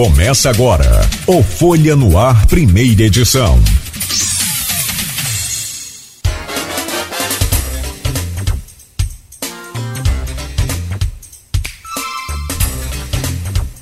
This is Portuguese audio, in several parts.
Começa agora o Folha no Ar, primeira edição.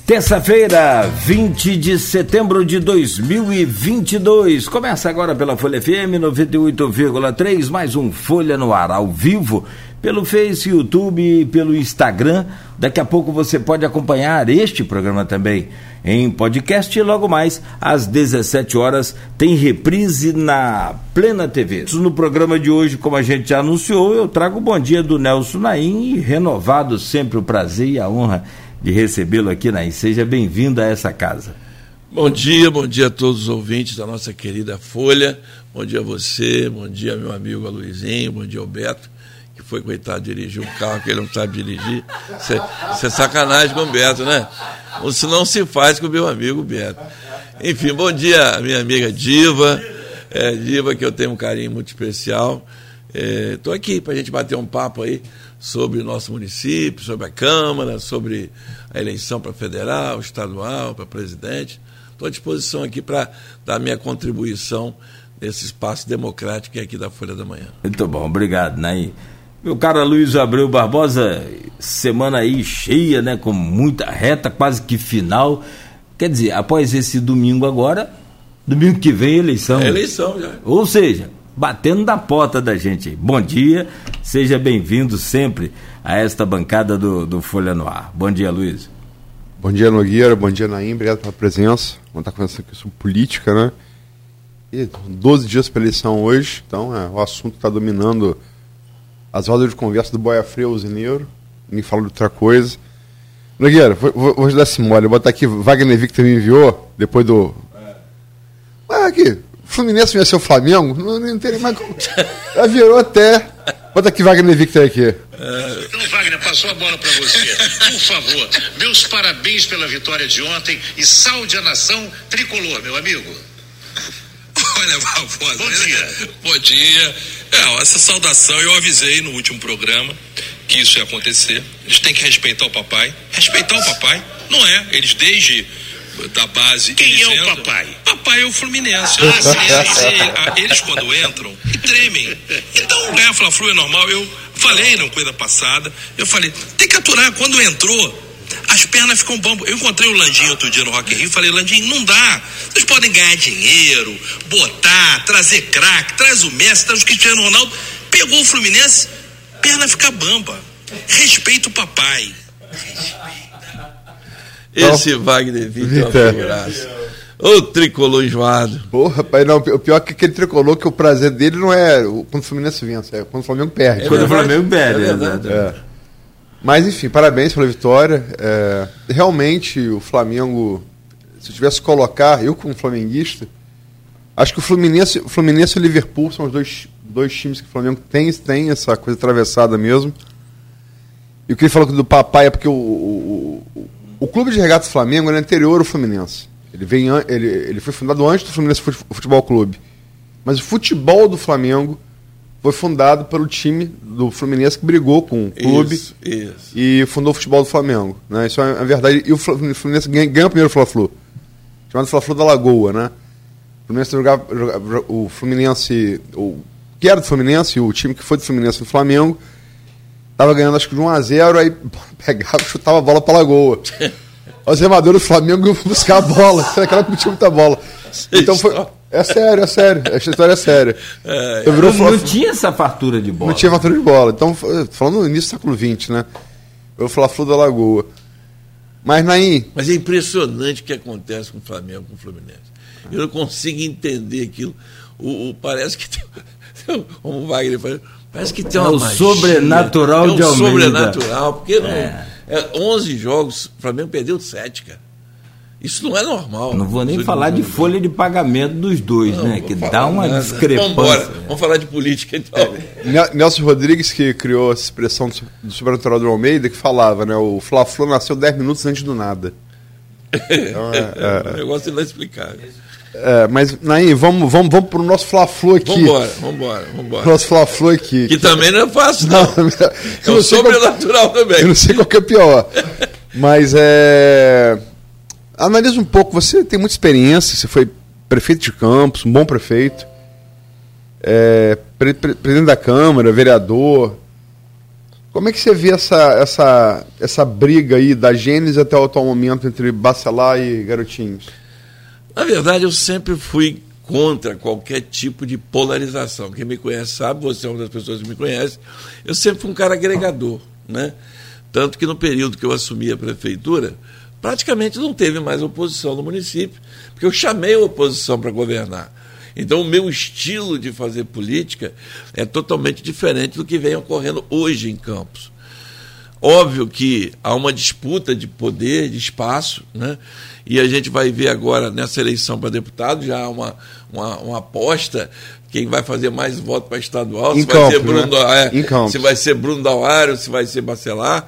Terça-feira, 20 de setembro de 2022. Começa agora pela Folha FM 98,3, mais um Folha no Ar ao vivo, pelo Face, YouTube pelo Instagram. Daqui a pouco você pode acompanhar este programa também em podcast e logo mais às 17 horas tem reprise na Plena TV. No programa de hoje, como a gente já anunciou, eu trago o bom dia do Nelson Naim e renovado sempre o prazer e a honra de recebê-lo aqui, Naí. Seja bem-vindo a essa casa. Bom dia, bom dia a todos os ouvintes da nossa querida Folha. Bom dia a você, bom dia meu amigo Aloizinho, bom dia que foi, coitado, dirigir um carro que ele não sabe dirigir. Isso é, sacanagem com o Beto, né? Isso não se faz com o meu amigo Beto. Enfim, bom dia, minha amiga Diva. É, Diva, que eu tenho um carinho muito especial. Estou é, aqui para a gente bater um papo aí sobre o nosso município, sobre a Câmara, sobre a eleição para federal, estadual, para presidente. Estou à disposição aqui para dar minha contribuição nesse espaço democrático é aqui da Folha da Manhã. Muito bom, obrigado, Naí. Meu caro Luiz Abreu Barbosa, semana aí cheia, né, com muita reta, quase que final. Quer dizer, após esse domingo agora, domingo que vem eleição. É eleição já. Ou seja, batendo na porta da gente. Bom dia, seja bem-vindo sempre a esta bancada do, do Folha no Ar. Bom dia, Luiz. Bom dia, Nogueira. Bom dia, Naim. Obrigado pela presença. Vamos estar conversando aqui sobre política, né? E 12 dias para eleição hoje, então é, o assunto está dominando as rodas de conversa do Boia Freio Usineiro. Ninguém fala de outra coisa. Nogueira, vou, vou, vou dar esse mole. Vou botar aqui, Wagner Victor me enviou, depois do. É. Ah, aqui, Fluminense venceu o Flamengo, não, não tem mais como. Já virou até. Bota aqui Wagner Victor aqui. Então, Wagner, passou a bola para você. Por favor, meus parabéns pela vitória de ontem e salde a nação tricolor, meu amigo. Olha, Barbosa. Bom dia. Bom dia. É, essa saudação eu avisei no último programa que isso ia acontecer. Eles têm que respeitar o papai. Respeitar o papai. Não é. Eles desde da base. Quem é o entram, papai? Papai é o Fluminense. Ah, eles, eles, quando entram, tremem. Então, ganhar Fla-Flu é normal. Eu falei na coisa passada, eu falei, tem que aturar. Quando entrou, as pernas ficam bambas. Eu encontrei o Landinho outro dia no Rock in Rio e falei, Landinho, não dá. Vocês podem ganhar dinheiro, botar, trazer craque, traz o Messi, traz o Cristiano Ronaldo. Pegou o Fluminense, perna fica bamba. Respeita o papai. Esse Wagner Vitor é uma figuraça. Ô tricolor enjoado. Porra, pai, não, o pior é que aquele tricolor que o prazer dele não é quando o Fluminense vence, é quando o Flamengo perde. É quando o Flamengo perde, é verdade. É. Mas enfim, parabéns pela vitória. É, realmente o Flamengo, se eu tivesse que colocar, eu como flamenguista, acho que o Fluminense, o Fluminense e o Liverpool são os dois, dois times que o Flamengo tem, tem essa coisa atravessada mesmo. E o que ele falou do papai é porque o, o, o Clube de Regatas Flamengo é anterior ao Fluminense. Ele, vem, ele, ele foi fundado antes do Fluminense Futebol Clube. Mas o futebol do Flamengo foi fundado pelo time do Fluminense que brigou com o clube isso, isso. e fundou o futebol do Flamengo. Né? Isso é a verdade. E o Fluminense ganha, ganha o primeiro Fla-Flu, chamado Fla-Flu da Lagoa. Né? O Fluminense jogava, jogava, o Fluminense, o, que era do Fluminense, o time que foi do Fluminense do Flamengo, Tava ganhando acho que de 1x0, aí pegava e chutava a bola pra lagoa. Os remadores do Flamengo iam buscar a bola. Aquela que não tinha muita bola. Então foi. É sério, é sério. Essa história é séria. É, não, não tinha essa fartura de bola. Não tinha fartura de bola. Então, falando no início do século XX, né? Eu vou falar Flor da Lagoa. Mas, Naim. Mas é impressionante o que acontece com o Flamengo, com o Fluminense. Eu não consigo entender aquilo. O, o parece que tem, como o Wagner falou, Parece que tem uma é o magia, sobrenatural é um de Almeida. sobrenatural, porque não, é. é 11 jogos, o Flamengo perdeu 7, cara. Isso não é normal. Não vou nem falar de folha de pagamento dos dois, não, né? Que dá uma nada. discrepância. Vamos, Vamos falar de política então. É, Nelson Rodrigues, que criou essa expressão do sobrenatural do Almeida, que falava, né? O Fla-Flu nasceu 10 minutos antes do nada. Então, é, é, é, o negócio não explicar. É, mas, Naim, vamos, vamos, vamos pro nosso Fla-Flu aqui. Vambora, vambora, vambora. Nosso Fla-Flu aqui. Que, que, também não é fácil, não. não é o sobrenatural qual, também. Eu não sei qual que é pior. mas é. Analisa um pouco, você tem muita experiência, você foi prefeito de Campos, um bom prefeito, é, pre pre presidente da Câmara, vereador. Como é que você vê essa, essa, essa briga aí da Gênesis até o atual momento entre Bacelar e Garotinhos? Na verdade, eu sempre fui contra qualquer tipo de polarização. Quem me conhece sabe, você é uma das pessoas que me conhece, eu sempre fui um cara agregador. Né? Tanto que no período que eu assumi a prefeitura, praticamente não teve mais oposição no município, porque eu chamei a oposição para governar. Então, o meu estilo de fazer política é totalmente diferente do que vem ocorrendo hoje em Campos. Óbvio que há uma disputa de poder, de espaço, né? e a gente vai ver agora nessa eleição para deputado já há uma, uma, uma aposta quem vai fazer mais voto para estadual, se, campo, vai ser Bruno, né? é, se vai ser Bruno Dauário, se vai ser Bacelar.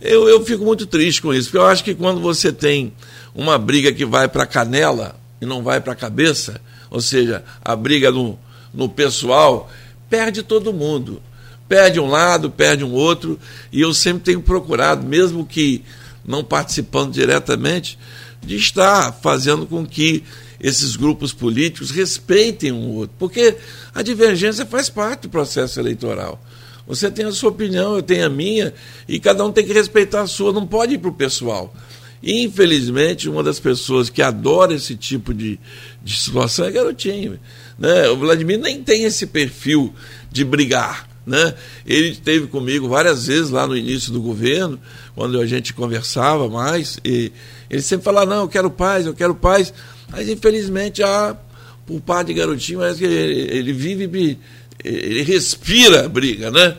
Eu, eu fico muito triste com isso, porque eu acho que quando você tem uma briga que vai para a canela e não vai para a cabeça, ou seja, a briga no, no pessoal, perde todo mundo. Perde um lado, perde um outro, e eu sempre tenho procurado, mesmo que não participando diretamente, de estar fazendo com que esses grupos políticos respeitem um outro, porque a divergência faz parte do processo eleitoral. Você tem a sua opinião, eu tenho a minha, e cada um tem que respeitar a sua, não pode ir para o pessoal. Infelizmente, uma das pessoas que adora esse tipo de, de situação é garotinho. Né? O Vladimir nem tem esse perfil de brigar. Né? Ele esteve comigo várias vezes lá no início do governo, quando a gente conversava mais, e ele sempre falava, não, eu quero paz, eu quero paz. Mas infelizmente, a, por parte de garotinho, que ele, ele vive, ele respira briga, né?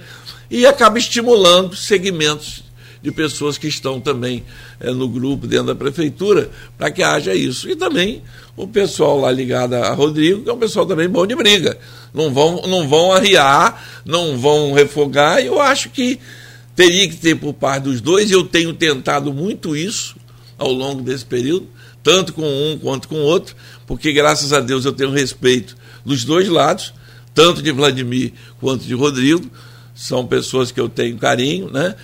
E acaba estimulando segmentos de pessoas que estão também é, no grupo dentro da prefeitura para que haja isso. E também o pessoal lá ligado a Rodrigo, que é um pessoal também bom de briga. Não vão, não vão arriar, não vão refogar, e eu acho que teria que ter por parte dos dois, eu tenho tentado muito isso ao longo desse período, tanto com um quanto com o outro, porque graças a Deus eu tenho respeito dos dois lados, tanto de Vladimir quanto de Rodrigo, são pessoas que eu tenho carinho, né?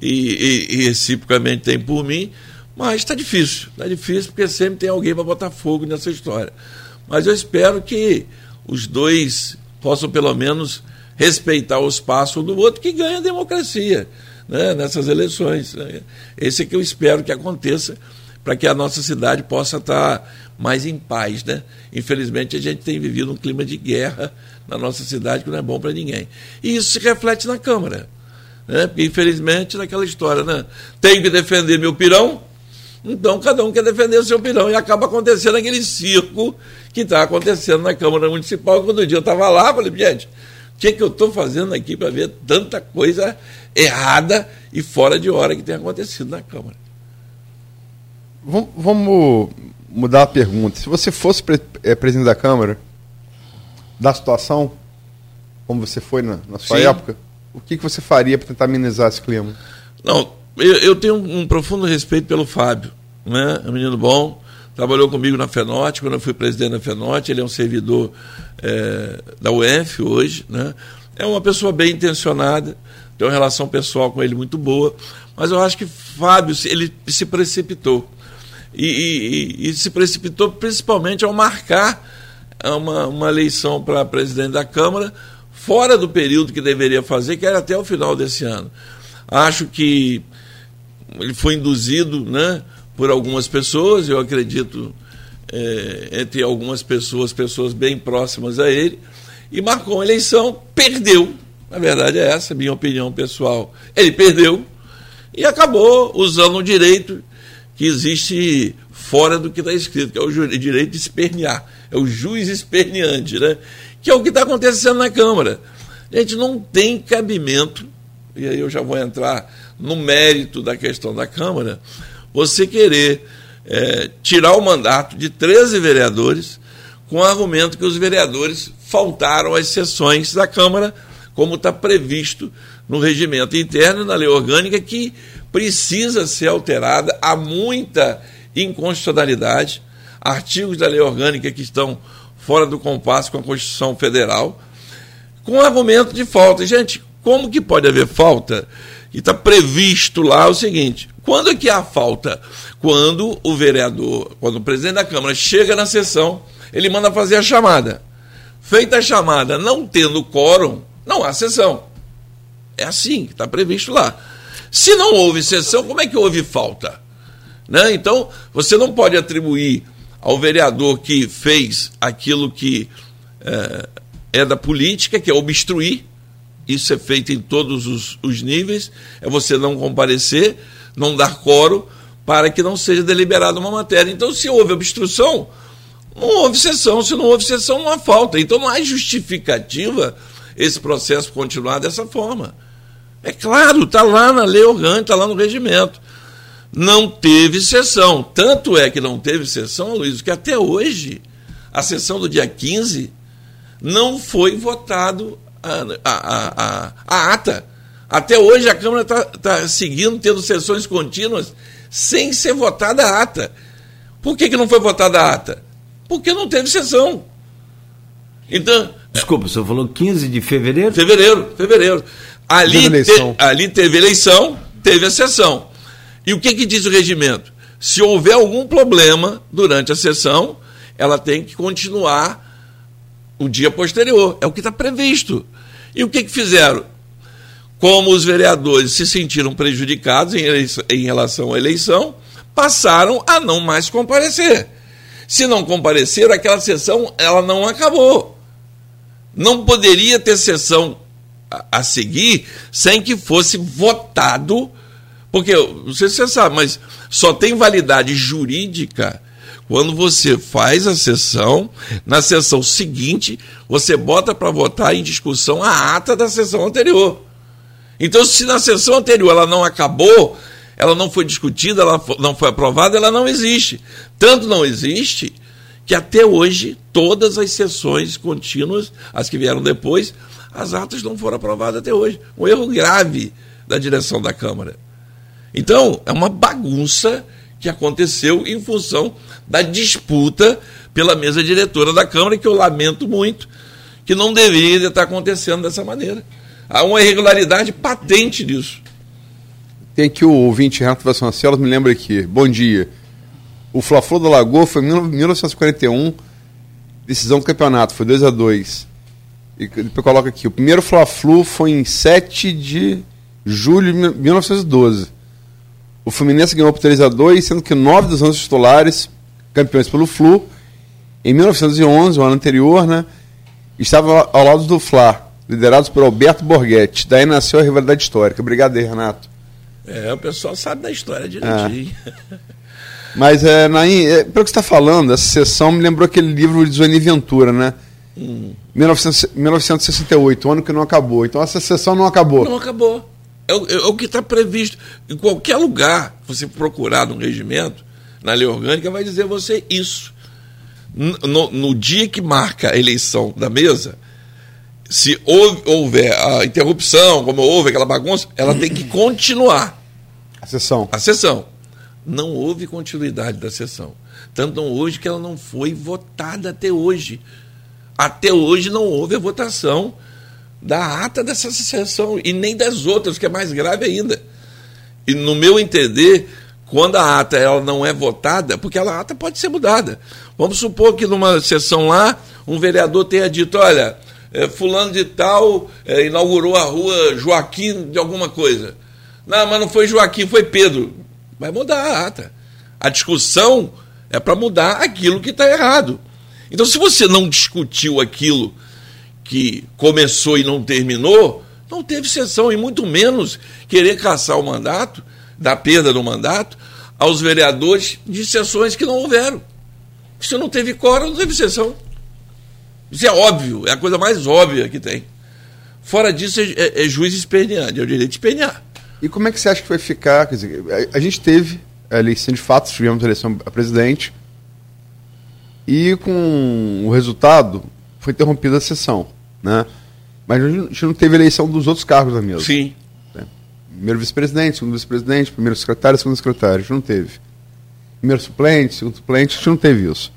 e, e, e reciprocamente tem por mim, mas está difícil. Está difícil porque sempre tem alguém para botar fogo nessa história. Mas eu espero que os dois possam pelo menos respeitar o espaço do outro que ganha a democracia né, nessas eleições. Esse é que eu espero que aconteça para que a nossa cidade possa estar mais em paz. Né? Infelizmente, a gente tem vivido um clima de guerra na nossa cidade que não é bom para ninguém. E isso se reflete na Câmara. Né? Porque, infelizmente, naquela história, né? Tenho que defender meu pirão, então cada um quer defender o seu pirão. E acaba acontecendo aquele circo que está acontecendo na Câmara Municipal. Quando um dia eu estava lá, falei, gente, o que, é que eu estou fazendo aqui para ver tanta coisa errada e fora de hora que tem acontecido na Câmara? Vamos mudar a pergunta. Se você fosse é, presidente da Câmara, da situação, como você foi na, na sua Sim. época, o que, que você faria para tentar amenizar esse clima? Não, eu, eu tenho um, um, profundo respeito pelo Fábio, né? É um menino bom, trabalhou comigo na FENOT, quando eu fui presidente da FENOT, ele é um servidor é, da UF hoje, né? É uma pessoa bem intencionada, tem uma relação pessoal com ele muito boa, mas eu acho que Fábio, ele se precipitou. E, e, e se precipitou principalmente ao marcar uma, uma eleição para presidente da Câmara, fora do período que deveria fazer, que era até o final desse ano. Acho que ele foi induzido né, por algumas pessoas, eu acredito, é, entre algumas pessoas, pessoas bem próximas a ele, e marcou uma eleição, perdeu. Na verdade é essa, minha opinião pessoal. Ele perdeu e acabou usando um direito que existe fora do que está escrito, que é o direito de espernear. É o juiz esperneante, né? que é o que está acontecendo na Câmara. A gente não tem cabimento, e aí eu já vou entrar no mérito da questão da Câmara, você querer é, tirar o mandato de 13 vereadores com o argumento que os vereadores faltaram às sessões da Câmara, como está previsto no regimento interno e na lei orgânica, que precisa ser alterada. Há muita inconstitucionalidade, artigos da lei orgânica que estão fora do compasso com a Constituição Federal, com argumento de falta. Gente, como que pode haver falta? E está previsto lá o seguinte: Quando é que há falta? Quando o vereador, quando o presidente da Câmara chega na sessão, ele manda fazer a chamada. Feita a chamada, não tendo quórum, não há sessão. É assim, está previsto lá. Se não houve sessão, como é que houve falta? Né? Então, você não pode atribuir ao vereador que fez aquilo que é, é da política, que é obstruir, isso é feito em todos os, os níveis, é você não comparecer, não dar coro para que não seja deliberada uma matéria. Então, se houve obstrução, não houve sessão. Se não houve sessão, não há falta. Então, não há justificativa esse processo continuar dessa forma. É claro, está lá na lei orgânica, está lá no regimento. Não teve sessão. Tanto é que não teve sessão, Luiz, que até hoje, a sessão do dia 15, não foi votado a, a, a, a ata. Até hoje a Câmara está tá seguindo, tendo sessões contínuas, sem ser votada a ata. Por que, que não foi votada a ata? Porque não teve sessão. Então. Desculpa, o senhor falou 15 de fevereiro? Fevereiro, fevereiro. Ali, te, ali teve eleição, teve a sessão. E o que, que diz o regimento? Se houver algum problema durante a sessão, ela tem que continuar o dia posterior. É o que está previsto. E o que, que fizeram? Como os vereadores se sentiram prejudicados em, em relação à eleição, passaram a não mais comparecer. Se não compareceram, aquela sessão ela não acabou. Não poderia ter sessão a, a seguir sem que fosse votado, porque, se você sabe, mas só tem validade jurídica quando você faz a sessão, na sessão seguinte, você bota para votar em discussão a ata da sessão anterior. Então, se na sessão anterior ela não acabou, ela não foi discutida, ela não foi aprovada, ela não existe. Tanto não existe que até hoje todas as sessões contínuas, as que vieram depois, as atas não foram aprovadas até hoje. Um erro grave da direção da Câmara. Então, é uma bagunça que aconteceu em função da disputa pela mesa diretora da Câmara, que eu lamento muito, que não deveria estar acontecendo dessa maneira. Há uma irregularidade patente nisso. Tem aqui o ouvinte Renato Vasconcelos, me lembra aqui. Bom dia. O Fla-Flu da Lagoa foi em 1941, decisão do campeonato, foi 2 a 2 E coloca aqui, o primeiro Fla-Flu foi em 7 de julho de 1912. O Fluminense ganhou por 3 a 2 sendo que nove dos 11 titulares campeões pelo Flu. Em 1911, o ano anterior, né, estava ao lado do Fla, liderados por Alberto Borghetti. Daí nasceu a rivalidade histórica. Obrigado aí, Renato. É, o pessoal sabe da história direitinho. É. Mas, é, Naim, é, pelo que você está falando, essa sessão me lembrou aquele livro de Zoni Ventura, né? Hum. 1968, o ano que não acabou. Então essa sessão não acabou. Não acabou. É o, é o que está previsto. Em qualquer lugar, você procurar no regimento, na lei orgânica vai dizer você isso. No, no dia que marca a eleição da mesa, se houve, houver a interrupção, como houve aquela bagunça, ela tem que continuar. A sessão. A sessão. Não houve continuidade da sessão. Tanto hoje que ela não foi votada até hoje. Até hoje não houve a votação da ata dessa sessão e nem das outras, que é mais grave ainda. E no meu entender, quando a ata ela não é votada, porque a ata pode ser mudada. Vamos supor que numa sessão lá, um vereador tenha dito, olha, é, fulano de tal é, inaugurou a rua Joaquim de alguma coisa. Não, mas não foi Joaquim, foi Pedro. Vai mudar a ata. A discussão é para mudar aquilo que está errado. Então, se você não discutiu aquilo que começou e não terminou, não teve sessão, e muito menos querer caçar o mandato da perda do mandato aos vereadores de sessões que não houveram. Se não teve quórum, não teve sessão. Isso é óbvio, é a coisa mais óbvia que tem. Fora disso, é, é, é juiz esperneando, é o direito de espernear. E como é que você acha que vai ficar? Quer dizer, a, a gente teve a eleição de fato, tivemos a eleição a presidente, e com o resultado foi interrompida a sessão. Né? Mas a gente não teve eleição dos outros cargos da mesa. Sim primeiro vice-presidente, segundo vice-presidente, primeiro secretário, segundo secretário. A gente não teve. Primeiro suplente, segundo suplente, a gente não teve isso.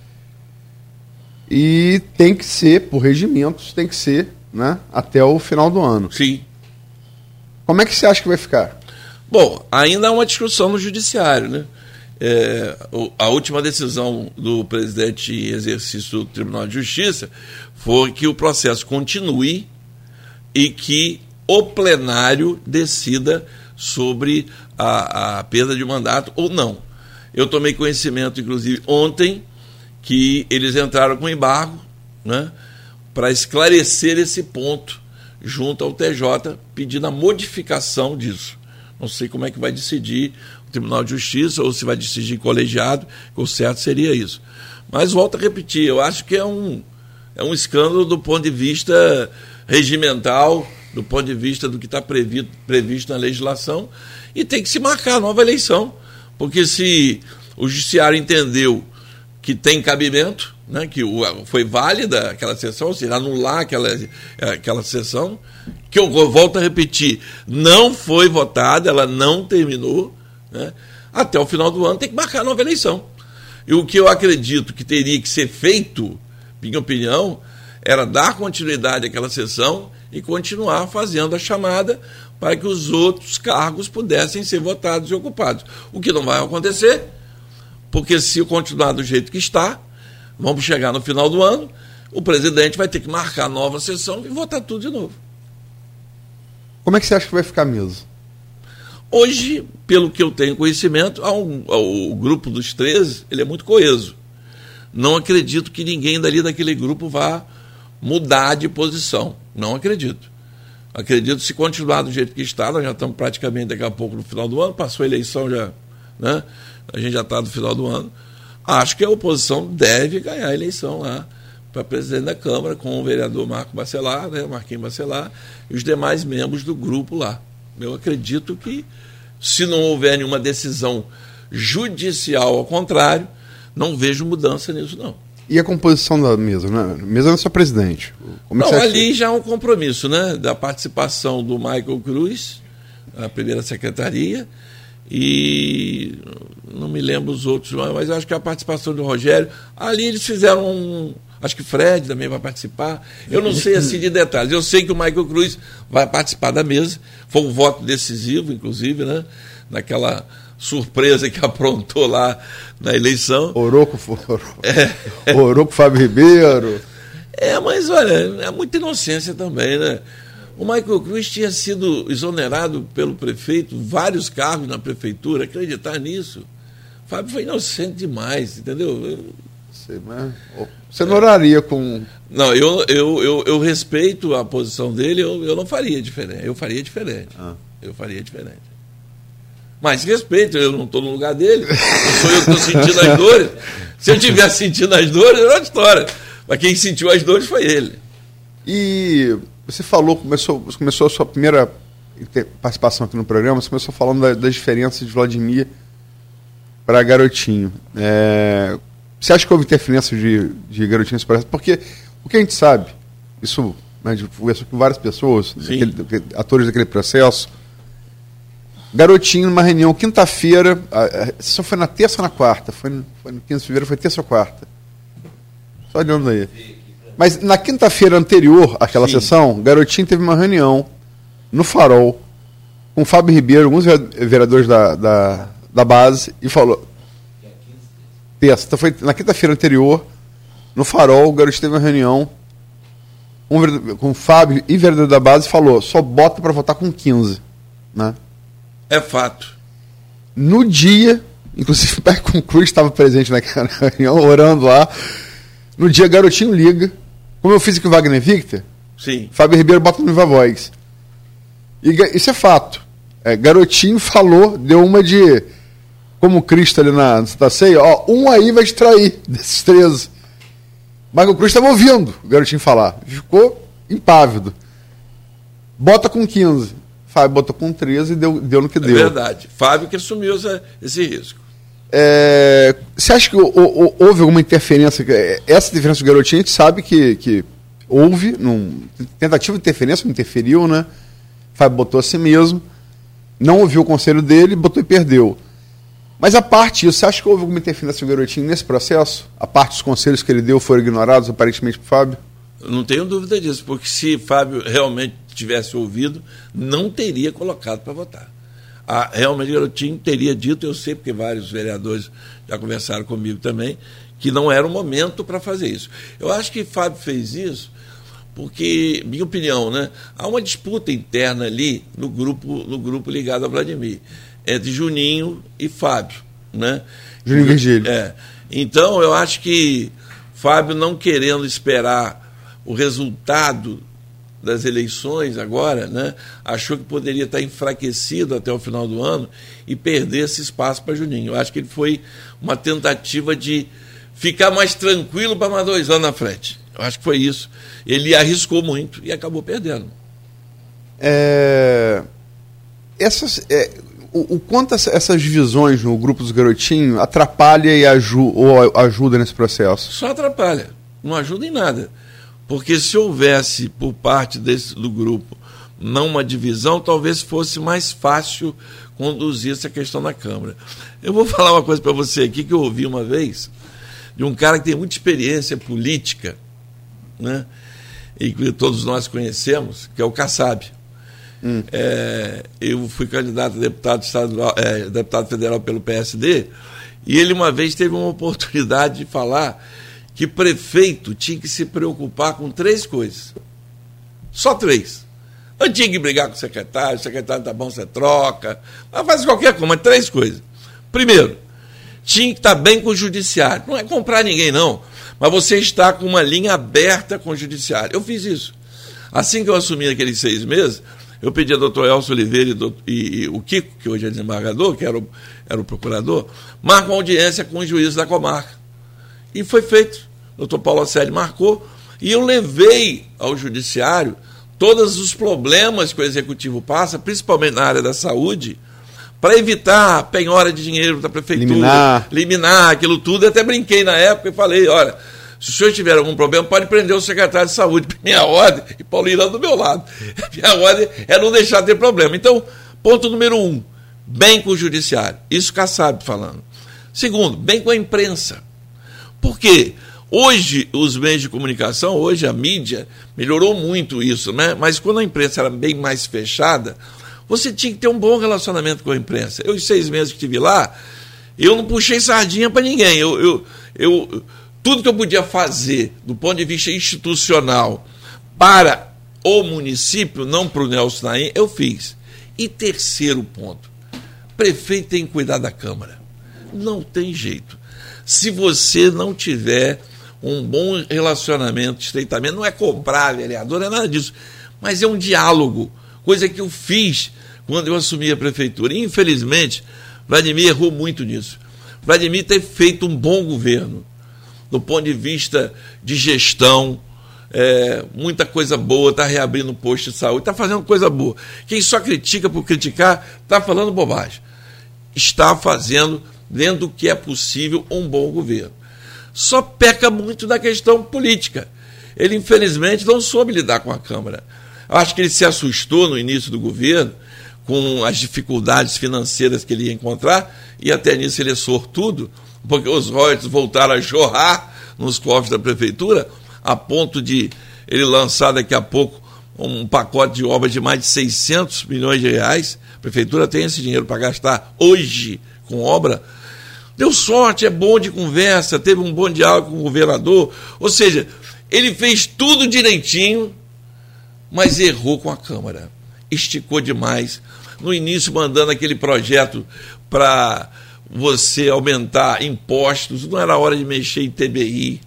E tem que ser, por regimentos, tem que ser né, até o final do ano. Sim. Como é que você acha que vai ficar? Bom, ainda há uma discussão no judiciário, né? É, a última decisão do presidente em exercício do Tribunal de Justiça foi que o processo continue e que o plenário decida sobre a, a perda de mandato ou não. Eu tomei conhecimento, inclusive, ontem, que eles entraram com embargo né, para esclarecer esse ponto junto ao TJ, pedindo a modificação disso. Não sei como é que vai decidir Tribunal de Justiça ou se vai decidir colegiado, o certo seria isso. Mas volto a repetir, eu acho que é um, é um escândalo do ponto de vista regimental, do ponto de vista do que está previsto, previsto na legislação, e tem que se marcar nova eleição. Porque se o judiciário entendeu que tem cabimento, né, que foi válida aquela sessão, ou seja, anular aquela, aquela sessão, que eu volto a repetir, não foi votada, ela não terminou, né, até o final do ano tem que marcar nova eleição. E o que eu acredito que teria que ser feito, minha opinião, era dar continuidade àquela sessão e continuar fazendo a chamada para que os outros cargos pudessem ser votados e ocupados. O que não vai acontecer, porque se continuar do jeito que está, vamos chegar no final do ano, o presidente vai ter que marcar nova sessão e votar tudo de novo. Como é que você acha que vai ficar mesmo? Hoje, pelo que eu tenho conhecimento, um, o grupo dos 13 ele é muito coeso. Não acredito que ninguém dali daquele grupo vá mudar de posição. Não acredito. Acredito se continuar do jeito que está, nós já estamos praticamente daqui a pouco no final do ano, passou a eleição já, né? A gente já está no final do ano. Acho que a oposição deve ganhar a eleição lá para presidente da Câmara, com o vereador Marco Bacelar, né, Marquinhos Bacelar, e os demais membros do grupo lá. Eu acredito que, se não houver nenhuma decisão judicial ao contrário, não vejo mudança nisso, não. E a composição da mesa, né? A mesa não é só presidente. Como é não, ali já é um compromisso, né? Da participação do Michael Cruz, a primeira secretaria, e não me lembro os outros, mas acho que a participação do Rogério. Ali eles fizeram um. Acho que Fred também vai participar. Eu não sei assim de detalhes. Eu sei que o Michael Cruz vai participar da mesa. Foi um voto decisivo, inclusive, né? Naquela surpresa que aprontou lá na eleição. Oroco, é. Oroco Fábio Ribeiro. É, mas olha, é muita inocência também, né? O Michael Cruz tinha sido exonerado pelo prefeito, vários cargos na prefeitura, acreditar nisso. O Fábio foi inocente demais, entendeu? Sei, mas você não oraria com. Não, eu, eu, eu, eu, respeito a posição dele, eu, eu não faria diferente. Eu faria diferente. Ah. Eu faria diferente. Mas respeito, eu não estou no lugar dele, sou eu que estou sentindo as dores. Se eu estivesse sentindo as dores, era outra história. Mas quem sentiu as dores foi ele. E você falou, começou, começou a sua primeira participação aqui no programa, você começou falando da, das diferenças de Vladimir para Garotinho. É, você acha que houve interferência de, de Garotinho nesse processo? Porque o que a gente sabe, isso né, de conversou com várias pessoas, daquele, atores daquele processo, Garotinho, numa reunião quinta-feira, só foi na terça ou na quarta? Foi, foi no 15 de fevereiro, foi terça ou quarta? Só olhando aí. Mas na quinta-feira anterior àquela Sim. sessão, Garotinho teve uma reunião no Farol com o Fábio Ribeiro, alguns vereadores da, da, da base, e falou. Terça. Então foi na quinta-feira anterior, no Farol, o Garotinho teve uma reunião um, com o Fábio e vereador da base falou: só bota para votar com 15. Né? É fato. No dia, inclusive o Michael Cruz estava presente naquela reunião, orando lá. No dia, garotinho liga. Como eu fiz com o Wagner Victor, Sim. Fábio Ribeiro bota no Viva Voz. E isso é fato. É, garotinho falou, deu uma de. Como Cristo ali na Santa Ceia, ó, um aí vai extrair desses 13. Michael Cruz estava ouvindo o garotinho falar. Ficou impávido. Bota com 15. Fábio botou com 13 e deu, deu no que é deu. É verdade. Fábio que assumiu essa, esse risco. É, você acha que houve alguma interferência? Essa diferença do garotinho, a gente sabe que, que houve, num, tentativa de interferência, não interferiu, né? Fábio botou a si mesmo, não ouviu o conselho dele, botou e perdeu. Mas a parte disso, você acha que houve alguma interferência do garotinho nesse processo? A parte dos conselhos que ele deu foram ignorados, aparentemente, por Fábio? Não tenho dúvida disso, porque se Fábio realmente tivesse ouvido, não teria colocado para votar. a, realmente Garotinho teria dito, eu sei porque vários vereadores já conversaram comigo também, que não era o momento para fazer isso. Eu acho que Fábio fez isso porque, minha opinião, né, há uma disputa interna ali no grupo, no grupo ligado a Vladimir, entre Juninho e Fábio. Né? Juninho Virgílio. É. Então, eu acho que Fábio não querendo esperar o resultado das eleições agora, né, achou que poderia estar enfraquecido até o final do ano e perder esse espaço para Juninho. Eu acho que ele foi uma tentativa de ficar mais tranquilo para mais dois anos na frente. Eu acho que foi isso. Ele arriscou muito e acabou perdendo. É... Essas, é... O, o, quanto essas divisões no grupo dos garotinhos atrapalha e aju ou ajuda nesse processo? Só atrapalha, não ajuda em nada. Porque se houvesse por parte desse, do grupo não uma divisão, talvez fosse mais fácil conduzir essa questão na Câmara. Eu vou falar uma coisa para você aqui que eu ouvi uma vez de um cara que tem muita experiência política, né? e que todos nós conhecemos, que é o Kassab. Hum. É, eu fui candidato a deputado, estadual, é, deputado federal pelo PSD, e ele uma vez teve uma oportunidade de falar que prefeito tinha que se preocupar com três coisas. Só três. Não tinha que brigar com o secretário, o secretário tá bom, você troca. Mas faz qualquer coisa, mas três coisas. Primeiro, tinha que estar tá bem com o judiciário. Não é comprar ninguém, não. Mas você está com uma linha aberta com o judiciário. Eu fiz isso. Assim que eu assumi aqueles seis meses, eu pedi ao doutor Elcio Oliveira e, do, e, e, o Kiko, que hoje é desembargador, que era o, era o procurador, marcam audiência com o juiz da comarca. E foi feito. O doutor Paulo Asselli marcou. E eu levei ao judiciário todos os problemas que o executivo passa, principalmente na área da saúde, para evitar penhora de dinheiro da prefeitura, liminar. liminar aquilo tudo. Eu até brinquei na época e falei: olha, se o senhor tiver algum problema, pode prender o secretário de saúde. Minha ordem, e Paulo Irã do meu lado. Minha ordem é não deixar de ter problema. Então, ponto número um: bem com o judiciário. Isso Kassab falando. Segundo, bem com a imprensa. Por quê? Hoje, os meios de comunicação, hoje a mídia, melhorou muito isso, né? Mas quando a imprensa era bem mais fechada, você tinha que ter um bom relacionamento com a imprensa. Eu, em seis meses que estive lá, eu não puxei sardinha para ninguém. Eu, eu, eu, tudo que eu podia fazer do ponto de vista institucional para o município, não para o Nelson Naim, eu fiz. E terceiro ponto: prefeito tem que cuidar da Câmara. Não tem jeito. Se você não tiver um bom relacionamento, estreitamento, não é comprar vereador, é nada disso, mas é um diálogo, coisa que eu fiz quando eu assumi a prefeitura. E, infelizmente, Vladimir errou muito nisso. Vladimir tem feito um bom governo, do ponto de vista de gestão, é, muita coisa boa, está reabrindo posto de saúde, está fazendo coisa boa. Quem só critica por criticar, está falando bobagem. Está fazendo, dentro do que é possível, um bom governo. Só peca muito da questão política. Ele, infelizmente, não soube lidar com a Câmara. Acho que ele se assustou no início do governo com as dificuldades financeiras que ele ia encontrar, e até nisso ele é sortudo, porque os royalties voltaram a jorrar nos cofres da prefeitura, a ponto de ele lançar daqui a pouco um pacote de obras de mais de 600 milhões de reais. A prefeitura tem esse dinheiro para gastar hoje com obra. Deu sorte, é bom de conversa, teve um bom diálogo com o governador. Ou seja, ele fez tudo direitinho, mas errou com a Câmara. Esticou demais no início mandando aquele projeto para você aumentar impostos, não era hora de mexer em TBI,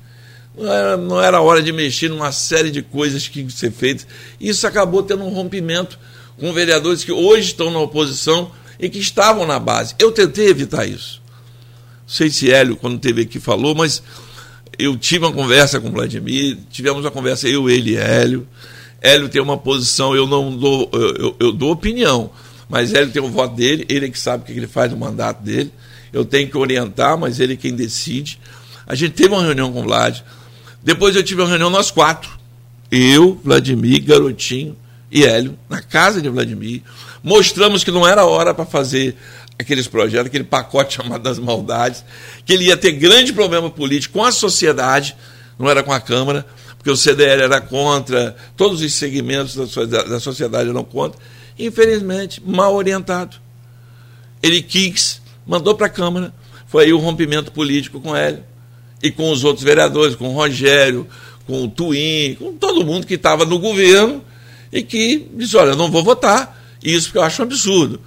não era, não era hora de mexer numa série de coisas que ser feitas. Isso acabou tendo um rompimento com vereadores que hoje estão na oposição e que estavam na base. Eu tentei evitar isso. Não sei se Hélio, quando teve aqui, falou, mas eu tive uma conversa com o Vladimir, tivemos uma conversa, eu, ele e Hélio. Hélio tem uma posição, eu não dou, eu, eu, eu dou opinião mas ele tem o voto dele, ele é que sabe o que ele faz no mandato dele. Eu tenho que orientar, mas ele é quem decide. A gente teve uma reunião com o Vlad. Depois eu tive uma reunião nós quatro. Eu, Vladimir, Garotinho e Hélio, na casa de Vladimir. Mostramos que não era hora para fazer aqueles projetos, aquele pacote chamado das maldades, que ele ia ter grande problema político com a sociedade, não era com a Câmara, porque o CDL era contra, todos os segmentos da sociedade eram contra infelizmente, mal orientado. ele quis, mandou para a Câmara. Foi aí o rompimento político com ele e com os outros vereadores, com o Rogério, com o Twin, com todo mundo que estava no governo e que disse: olha, não vou votar. Isso que eu acho um absurdo.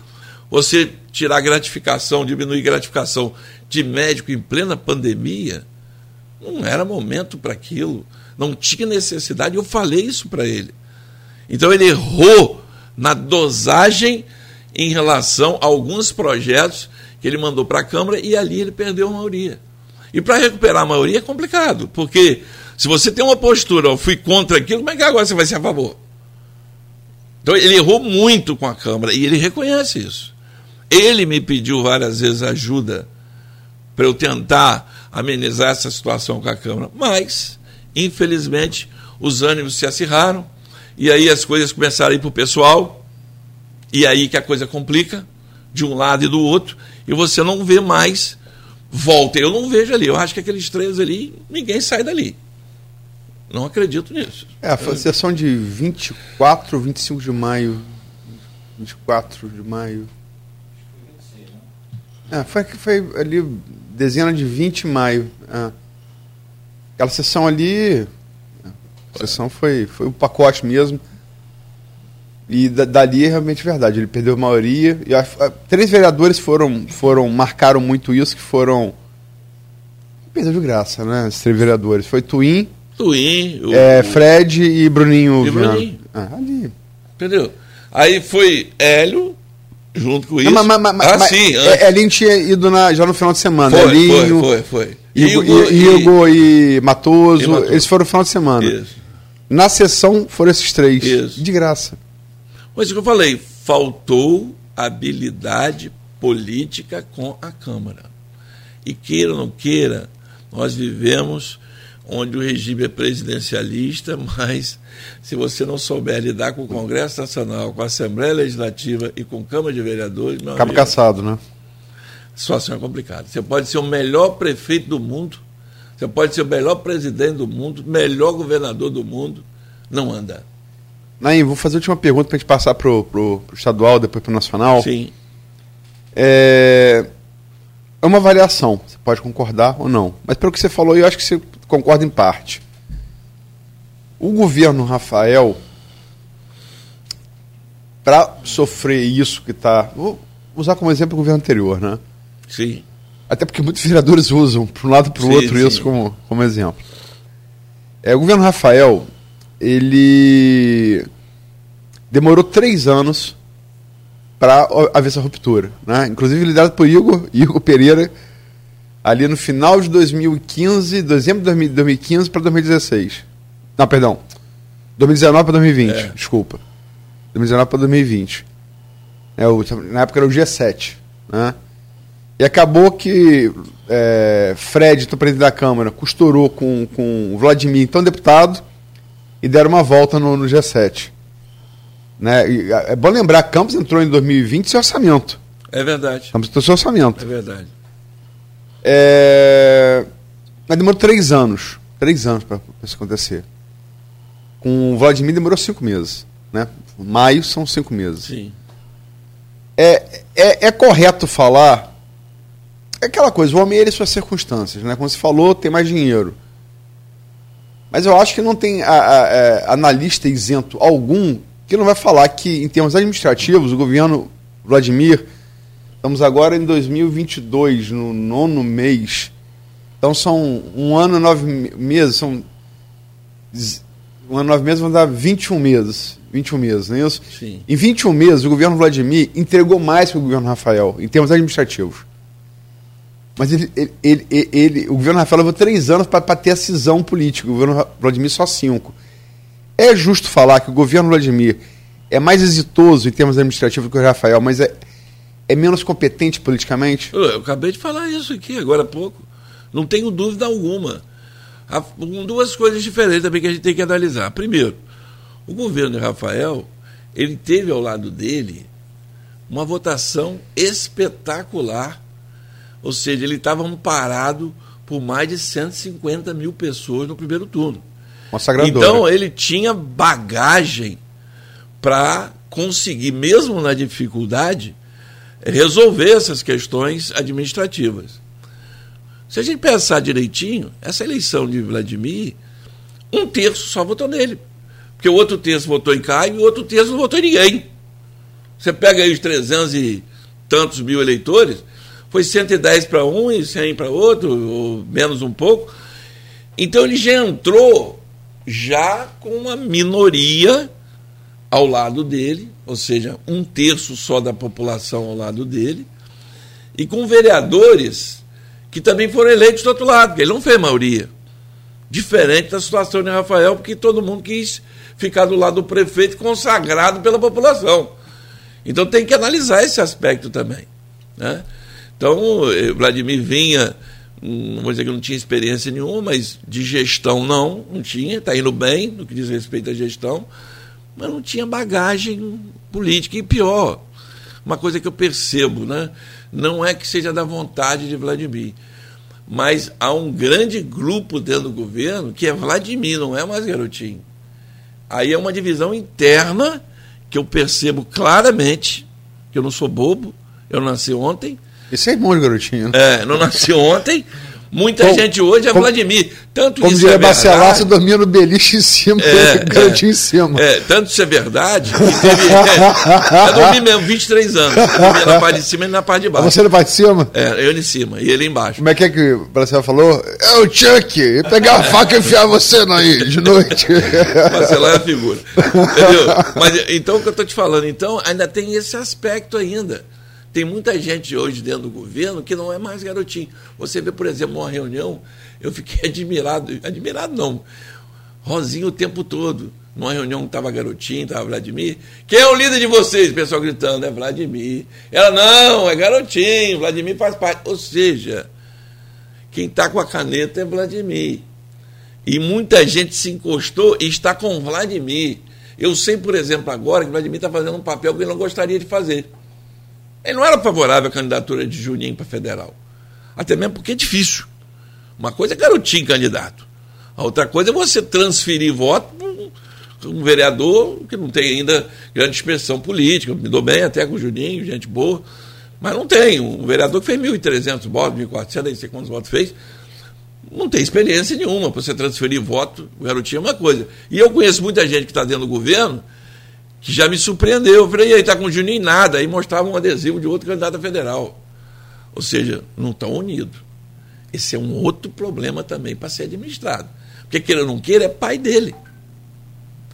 Você tirar gratificação, diminuir gratificação de médico em plena pandemia, não era momento para aquilo. Não tinha necessidade. Eu falei isso para ele. Então ele errou na dosagem em relação a alguns projetos que ele mandou para a Câmara e ali ele perdeu a maioria. E para recuperar a maioria é complicado, porque se você tem uma postura, eu fui contra aquilo, como é que agora você vai ser a favor? Então ele errou muito com a Câmara e ele reconhece isso. Ele me pediu várias vezes ajuda para eu tentar amenizar essa situação com a Câmara, mas, infelizmente, os ânimos se acirraram e aí as coisas começaram a ir para o pessoal, e aí que a coisa complica, de um lado e do outro, e você não vê mais volta. Eu não vejo ali. Eu acho que aqueles três ali, ninguém sai dali. Não acredito nisso. É, a sessão de 24 ou 25 de maio. 24 de maio. É, foi, foi ali, dezena de 20 de maio. É. Aquela sessão ali. A sessão foi, foi o pacote mesmo. E da, dali é realmente verdade. Ele perdeu a maioria. E a, a, três vereadores foram, foram, marcaram muito isso, que foram. Perdeu de graça, né? Esses três vereadores. Foi Twin. Twin. O, é, Fred e Bruninho. E Bruninho. Ah, ali. Entendeu? Aí foi Hélio, junto com isso. Não, mas, mas, ah, mas, sim. É, Elinho tinha ido na, já no final de semana. Foi, Elinho, foi, foi, foi. Igor, Igor, e, Igor e, Matoso, e Matoso. eles foram no final de semana. Isso. Na sessão foram esses três. Isso. De graça. Mas o que eu falei, faltou habilidade política com a Câmara. E queira ou não queira, nós vivemos onde o regime é presidencialista, mas se você não souber lidar com o Congresso Nacional, com a Assembleia Legislativa e com a Câmara de Vereadores, meu Acaba amigo, caçado, né? a situação é complicada. Você pode ser o melhor prefeito do mundo, você pode ser o melhor presidente do mundo, melhor governador do mundo, não anda. Naim, vou fazer a última pergunta para a gente passar para o estadual, depois para o nacional. Sim. É... é uma avaliação, você pode concordar ou não. Mas pelo que você falou, eu acho que você concorda em parte. O governo Rafael, para sofrer isso que está. Vou usar como exemplo o governo anterior, né? Sim. Até porque muitos vereadores usam, para um lado para o outro, sim. isso como, como exemplo. É, o governo Rafael, ele demorou três anos para haver essa ruptura. Né? Inclusive liderado por Igor, Igor Pereira, ali no final de 2015, dezembro de 2000 2015 para 2016. Não, perdão. 2019 para 2020, É. desculpa. 2019 para 2020. É, o, na época era o dia 7. Né? E acabou que é, Fred, então presidente da Câmara, costurou com, com o Vladimir, então deputado, e deram uma volta no, no G7. Né? E, é bom lembrar, Campos entrou em 2020 sem orçamento. É verdade. Campos entrou sem orçamento. É verdade. É... Mas demorou três anos. Três anos para isso acontecer. Com o Vladimir demorou cinco meses. Né? Maio são cinco meses. Sim. É, é, é correto falar. É aquela coisa, o homem ele e suas circunstâncias, né? Como você falou, tem mais dinheiro. Mas eu acho que não tem a- a- a- analista isento algum que não vai falar que, em termos administrativos, o governo Vladimir, estamos agora em 2022, no nono mês. Então são um ano e nove me- meses, são. Um ano e nove meses vão dar 21 meses. 21 meses, não é isso? Sim. Em 21 meses, o governo Vladimir entregou mais que o governo Rafael, em termos administrativos. Mas ele, ele, ele- ele- o governo Rafael levou três anos para ter a cisão política, o governo Vladimir só cinco. É justo falar que o governo Vladimir é mais exitoso em termos administrativos que o Rafael, mas é, é menos competente politicamente? Eu, eu acabei de falar isso aqui agora há pouco. Não tenho dúvida alguma. Há duas coisas diferentes também que a gente tem que analisar. Primeiro, o governo de Rafael, ele teve ao lado dele uma votação espetacular. Ou seja, ele estava amparado por mais de 150 mil pessoas no primeiro turno. Então ele tinha bagagem para conseguir, mesmo na dificuldade, resolver essas questões administrativas. Se a gente pensar direitinho, essa eleição de Vladimir, um terço só votou nele. Porque o outro terço votou em Caio e o outro terço não votou em ninguém. Você pega aí os 300 e tantos mil eleitores, foi 110 para um e 100 para outro, ou menos um pouco. Então ele já entrou já com uma minoria ao lado dele, ou seja, um terço só da população ao lado dele, e com vereadores que também foram eleitos do outro lado, porque ele não fez maioria. Diferente da situação de Rafael, porque todo mundo quis ficar do lado do prefeito consagrado pela população. Então tem que analisar esse aspecto também. Né? Então, eh, Vladimir vinha, hum, não vou dizer que não tinha experiência nenhuma, mas de gestão não, não tinha, está indo bem no que diz respeito à gestão mas não tinha bagagem política. E pior, uma coisa que eu percebo, né? não é que seja da vontade de Vladimir, mas há um grande grupo dentro do governo que é Vladimir, não é mais garotinho. Aí é uma divisão interna que eu percebo claramente, que eu não sou bobo, eu nasci ontem. Esse é irmão de garotinho. Né? É, não nasci ontem. Muita como, gente hoje é como, Vladimir. Tanto como isso é Bacelar, você dormia no beliche em cima, é, garotinho é, em cima. É, tanto isso é verdade, que teve, é, eu dormi mesmo 23 anos. Eu dormia na parte de cima e na parte de baixo. Você na parte de cima? É, eu em cima e ele embaixo. Como é que é que o Bacelar falou? É o Chuck, ia pegar a faca e enfiar você aí de noite. Bacelar é a figura. Entendeu? Mas, então, o que eu estou te falando, então, ainda tem esse aspecto ainda. Tem muita gente hoje dentro do governo que não é mais garotinho. Você vê, por exemplo, uma reunião, eu fiquei admirado, admirado não, Rosinho o tempo todo. Numa reunião que estava garotinho, estava Vladimir. Quem é o líder de vocês? O pessoal gritando, é Vladimir. Ela, não, é garotinho, Vladimir faz parte. Ou seja, quem está com a caneta é Vladimir. E muita gente se encostou e está com Vladimir. Eu sei, por exemplo, agora que Vladimir está fazendo um papel que ele não gostaria de fazer. Ele não era favorável à candidatura de Juninho para federal. Até mesmo porque é difícil. Uma coisa é garotinho candidato. A outra coisa é você transferir voto para um vereador que não tem ainda grande expressão política. Me dou bem até com o Juninho, gente boa. Mas não tem. Um vereador que fez 1.300 votos, 1.400, nem sei quantos votos fez, não tem experiência nenhuma para você transferir voto. O garotinho é uma coisa. E eu conheço muita gente que está dentro do governo que já me surpreendeu. Eu falei, e aí, tá com o Juninho nada. Aí mostrava um adesivo de outro candidato a federal. Ou seja, não estão unidos. Esse é um outro problema também para ser administrado. Porque queira ou não queira, é pai dele.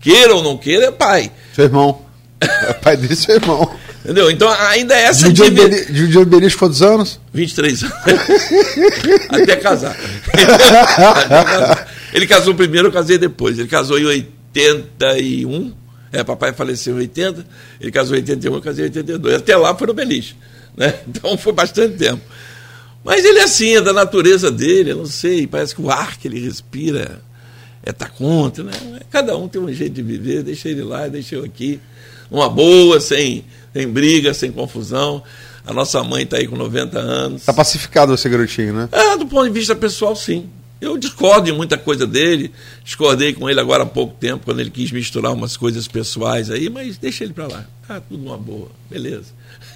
Queira ou não queira, é pai. Seu irmão. É pai dele seu irmão. Entendeu? Então ainda é essa Dividiu o Beliche quantos anos? 23 anos. Até casar. Ele casou primeiro, eu casei depois. Ele casou em 81 é, papai faleceu em 80, ele casou em 81, eu casei em 82. Até lá foi no Beliche. Né? Então foi bastante tempo. Mas ele é assim, é da natureza dele, eu não sei, parece que o ar que ele respira é tá contra, né? Cada um tem um jeito de viver, deixa ele lá, deixa eu aqui. Uma boa, sem, sem briga, sem confusão. A nossa mãe está aí com 90 anos. Está pacificado você, garotinho, né? É, do ponto de vista pessoal, sim. Eu discordo de muita coisa dele, discordei com ele agora há pouco tempo, quando ele quis misturar umas coisas pessoais aí, mas deixa ele para lá. Tá tudo numa boa, beleza.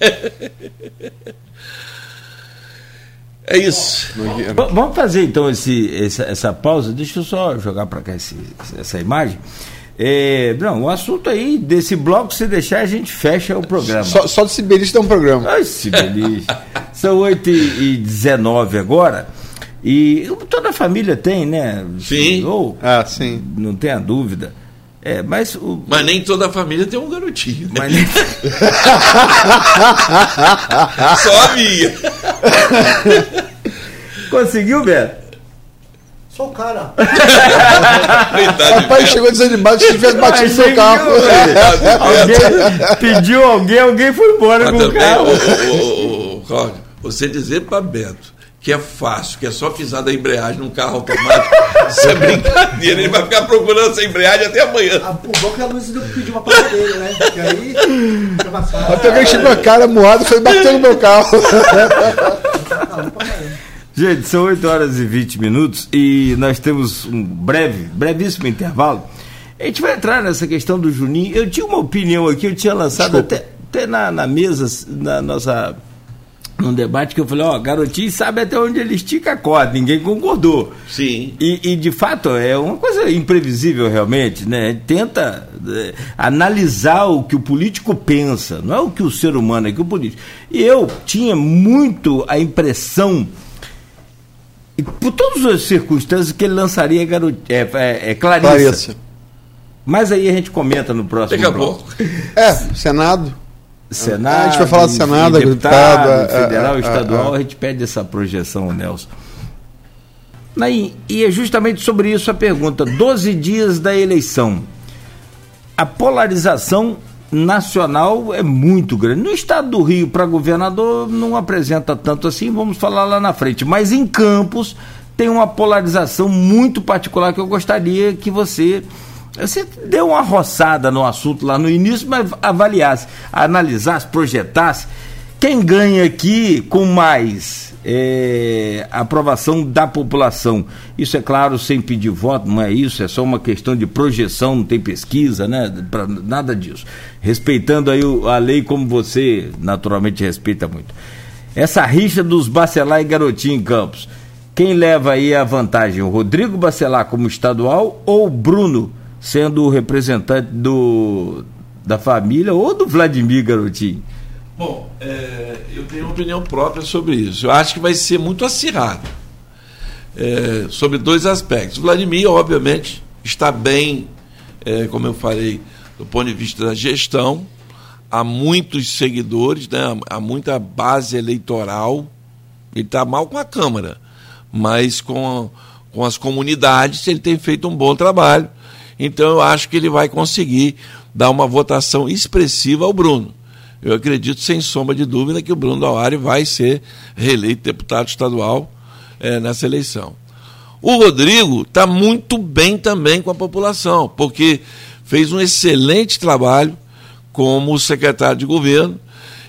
é isso. Vamos fazer então esse, essa, essa pausa. Deixa eu só jogar para cá esse, essa imagem. É, não, o assunto aí desse bloco, se deixar, a gente fecha o programa. Só, só do Sibelice tem um programa. Ai, Sibelice. São 8 e 19 agora. E toda a família tem, né? Sim. Ou, ah, sim. Não tenha dúvida. É, mas, o... mas nem toda a família tem um garotinho. Né? Mas nem... Só a minha. Conseguiu, Beto? Sou o cara. pai chegou desanimado se tivesse batido no seu carro. alguém, pediu alguém, alguém foi embora mas com também, o carro. O, Cláudio, você dizer para Beto que é fácil, que é só pisar da embreagem num carro automático. Isso é brincadeira, ele vai ficar procurando essa embreagem até amanhã. Ah, o bom que a Luísa pediu uma para dele, né? Porque aí. Até alguém chegou a cara moada e foi bater no meu carro. Gente, são 8 horas e 20 minutos e nós temos um breve, brevíssimo intervalo. A gente vai entrar nessa questão do Juninho. Eu tinha uma opinião aqui, eu tinha lançado Desculpa. até até na, na mesa, na nossa num debate que eu falei, ó, garotinho sabe até onde ele estica a corda, ninguém concordou. Sim. E, e, de fato é uma coisa imprevisível realmente, né? Tenta é, analisar o que o político pensa, não é o que o ser humano, é o que o político. E eu tinha muito a impressão, e por todas as circunstâncias, que ele lançaria garot... é, é, é Clarissa. Clarissa. Mas aí a gente comenta no próximo Daqui a pouco. É, Senado. Senado. A gente vai falar do Senado, deputado, deputado é, federal, é, estadual, é, a gente pede essa projeção, Nelson. E é justamente sobre isso a pergunta. 12 dias da eleição. A polarização nacional é muito grande. No estado do Rio, para governador, não apresenta tanto assim, vamos falar lá na frente. Mas em Campos tem uma polarização muito particular que eu gostaria que você você deu uma roçada no assunto lá no início, mas avaliasse, analisasse, projetasse. Quem ganha aqui com mais é, aprovação da população? Isso é claro, sem pedir voto, não é isso, é só uma questão de projeção, não tem pesquisa, né? Pra, nada disso. Respeitando aí a lei como você naturalmente respeita muito. Essa rixa dos Bacelar e Garotinho em Campos. Quem leva aí a vantagem? O Rodrigo Bacelar como estadual ou o Bruno? Sendo o representante do, da família ou do Vladimir Garotinho? Bom, é, eu tenho uma opinião própria sobre isso. Eu acho que vai ser muito acirrado. É, sobre dois aspectos. O Vladimir, obviamente, está bem, é, como eu falei, do ponto de vista da gestão. Há muitos seguidores, né, há muita base eleitoral. Ele está mal com a Câmara, mas com, com as comunidades ele tem feito um bom trabalho. Então eu acho que ele vai conseguir dar uma votação expressiva ao Bruno. Eu acredito, sem sombra de dúvida, que o Bruno Dauari vai ser reeleito deputado estadual é, nessa eleição. O Rodrigo está muito bem também com a população, porque fez um excelente trabalho como secretário de governo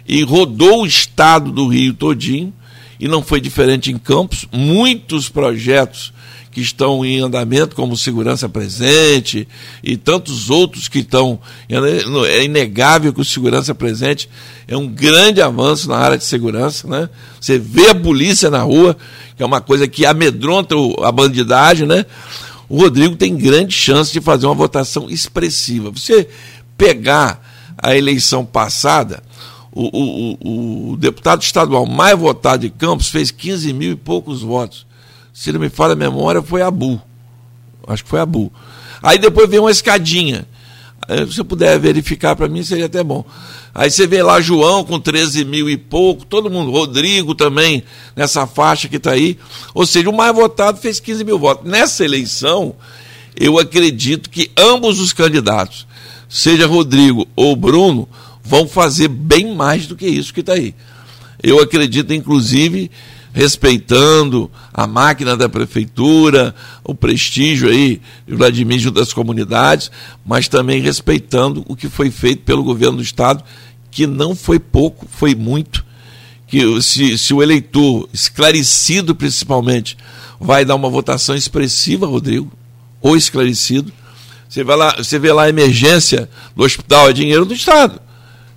e rodou o estado do Rio todinho, e não foi diferente em Campos. Muitos projetos que estão em andamento, como Segurança Presente e tantos outros que estão. É inegável que o Segurança Presente é um grande avanço na área de segurança. Né? Você vê a polícia na rua, que é uma coisa que amedronta a bandidagem. Né? O Rodrigo tem grande chance de fazer uma votação expressiva. Você pegar a eleição passada. O, o, o, o, deputado estadual mais votado de Campos fez 15 mil e poucos votos se não me falha a memória, foi Abu. Acho que foi Abu. Aí depois vem uma escadinha. Se eu puder verificar para mim, seria até bom. Aí você vê lá João com 13 mil e pouco, todo mundo, Rodrigo também, nessa faixa que está aí. Ou seja, o mais votado fez 15 mil votos. Nessa eleição, eu acredito que ambos os candidatos, seja Rodrigo ou Bruno, vão fazer bem mais do que isso que está aí. Eu acredito, inclusive, respeitando a máquina da prefeitura, o prestígio aí de Vladimir junto das comunidades, mas também respeitando o que foi feito pelo governo do Estado, que não foi pouco, foi muito. Que se, se o eleitor, esclarecido principalmente, vai dar uma votação expressiva, Rodrigo, ou esclarecido, você, vai lá, você vê lá a emergência do hospital, é dinheiro do Estado.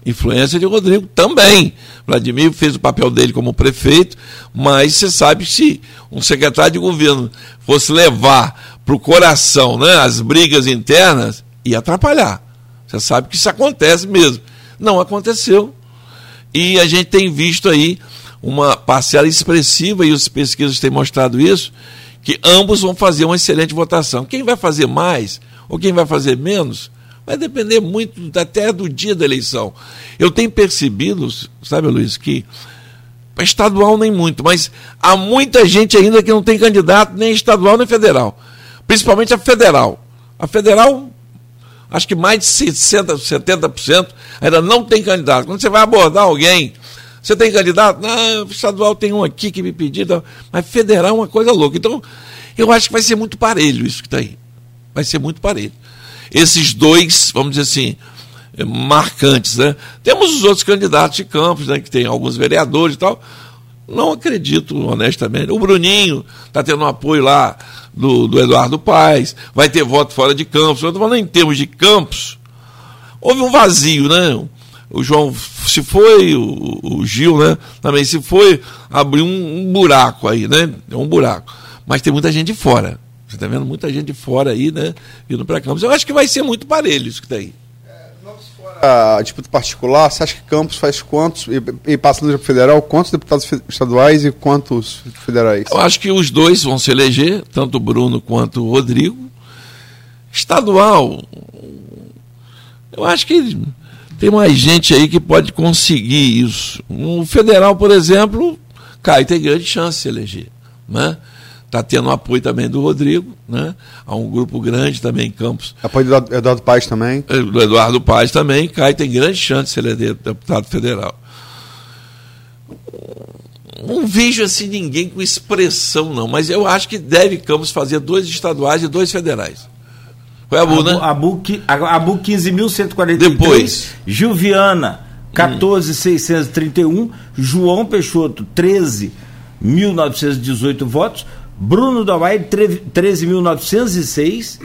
Influência de Rodrigo também. Vladimir fez o papel dele como prefeito, mas você sabe se um secretário de governo fosse levar para o coração né, as brigas internas, ia atrapalhar. Você sabe que isso acontece mesmo. Não aconteceu. E a gente tem visto aí uma parcela expressiva, e os pesquisas têm mostrado isso, que ambos vão fazer uma excelente votação. Quem vai fazer mais ou quem vai fazer menos, Vai depender muito até do dia da eleição. Eu tenho percebido, sabe, Luiz, que estadual nem muito, mas há muita gente ainda que não tem candidato nem estadual nem federal. Principalmente a federal. A federal, acho que mais de 60%, 70% ainda não tem candidato. Quando você vai abordar alguém, você tem candidato? Não, estadual tem um aqui que me pediu, mas federal é uma coisa louca. Então, eu acho que vai ser muito parelho isso que está aí. Vai ser muito parelho esses dois, vamos dizer assim, marcantes. Né? Temos os outros candidatos de Campos, né, que tem alguns vereadores e tal. Não acredito, honestamente. O Bruninho está tendo um apoio lá do, do Eduardo Paes, vai ter voto fora de Campos. Eu estou falando em termos de Campos, houve um vazio, né? o João se foi, o, o Gil, né? Também se foi, abriu um, um, buraco aí, né? É um buraco. Mas tem muita gente de fora. Você está vendo muita gente de fora aí, né? Indo para Campos. Eu acho que vai ser muito parelho isso que tem. A disputa particular, você acha que Campos faz quantos, e, e passando para federal, quantos deputados estaduais e quantos federais? Eu acho que os dois vão se eleger, tanto o Bruno quanto o Rodrigo. Estadual, eu acho que tem mais gente aí que pode conseguir isso. O federal, por exemplo, Caio tem grande chance de se eleger. Né? Está tendo apoio também do Rodrigo, né? Há um grupo grande também em Campos. Apoio do Eduardo Paes também. É, do Eduardo Paes também. Caio tem grande chance de se eleger deputado federal. Não vejo assim ninguém com expressão, não, mas eu acho que deve Campos fazer dois estaduais e dois federais. Foi a Bu, né? A Bu, a Bu 15.143. Depois. Gilviana, 14.631. João Peixoto, 13.918 votos. Bruno Domaire, 13.906.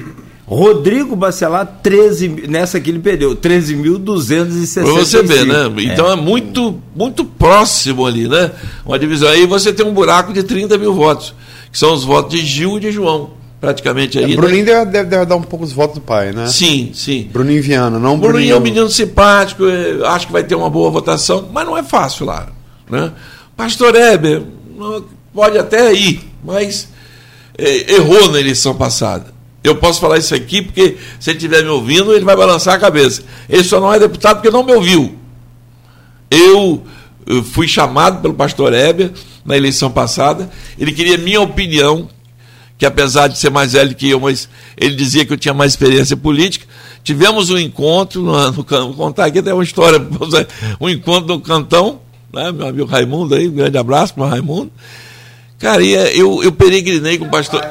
Rodrigo Bacelar, 13, nessa aqui ele perdeu, 13.266. Para você ver, né? Então é. é, muito, muito próximo ali, né? Uma divisão. Aí você tem um buraco de 30 mil votos, que são os votos de Gil e de João praticamente aí. É, Bruninho né? deve, deve, dar um pouco os votos do pai, né? Sim, sim. Bruninho Viana, não Bruninho. Bruninho é um menino simpático, acho que vai ter uma boa votação, mas não é fácil lá. Né? Pastor Heber, pode até ir, mas é, errou na eleição passada. Eu posso falar isso aqui porque, se ele estiver me ouvindo, ele vai balançar a cabeça. Ele só não é deputado porque não me ouviu. Eu, fui chamado pelo pastor Heber na eleição passada, ele queria minha opinião que apesar de ser mais velho que eu, mas ele dizia que eu tinha mais experiência política. Tivemos um encontro, no, no, vou contar aqui até uma história, um encontro no Cantão, né, meu amigo Raimundo aí, um grande abraço para o Raimundo. Cara, eu, eu peregrinei com o pastor.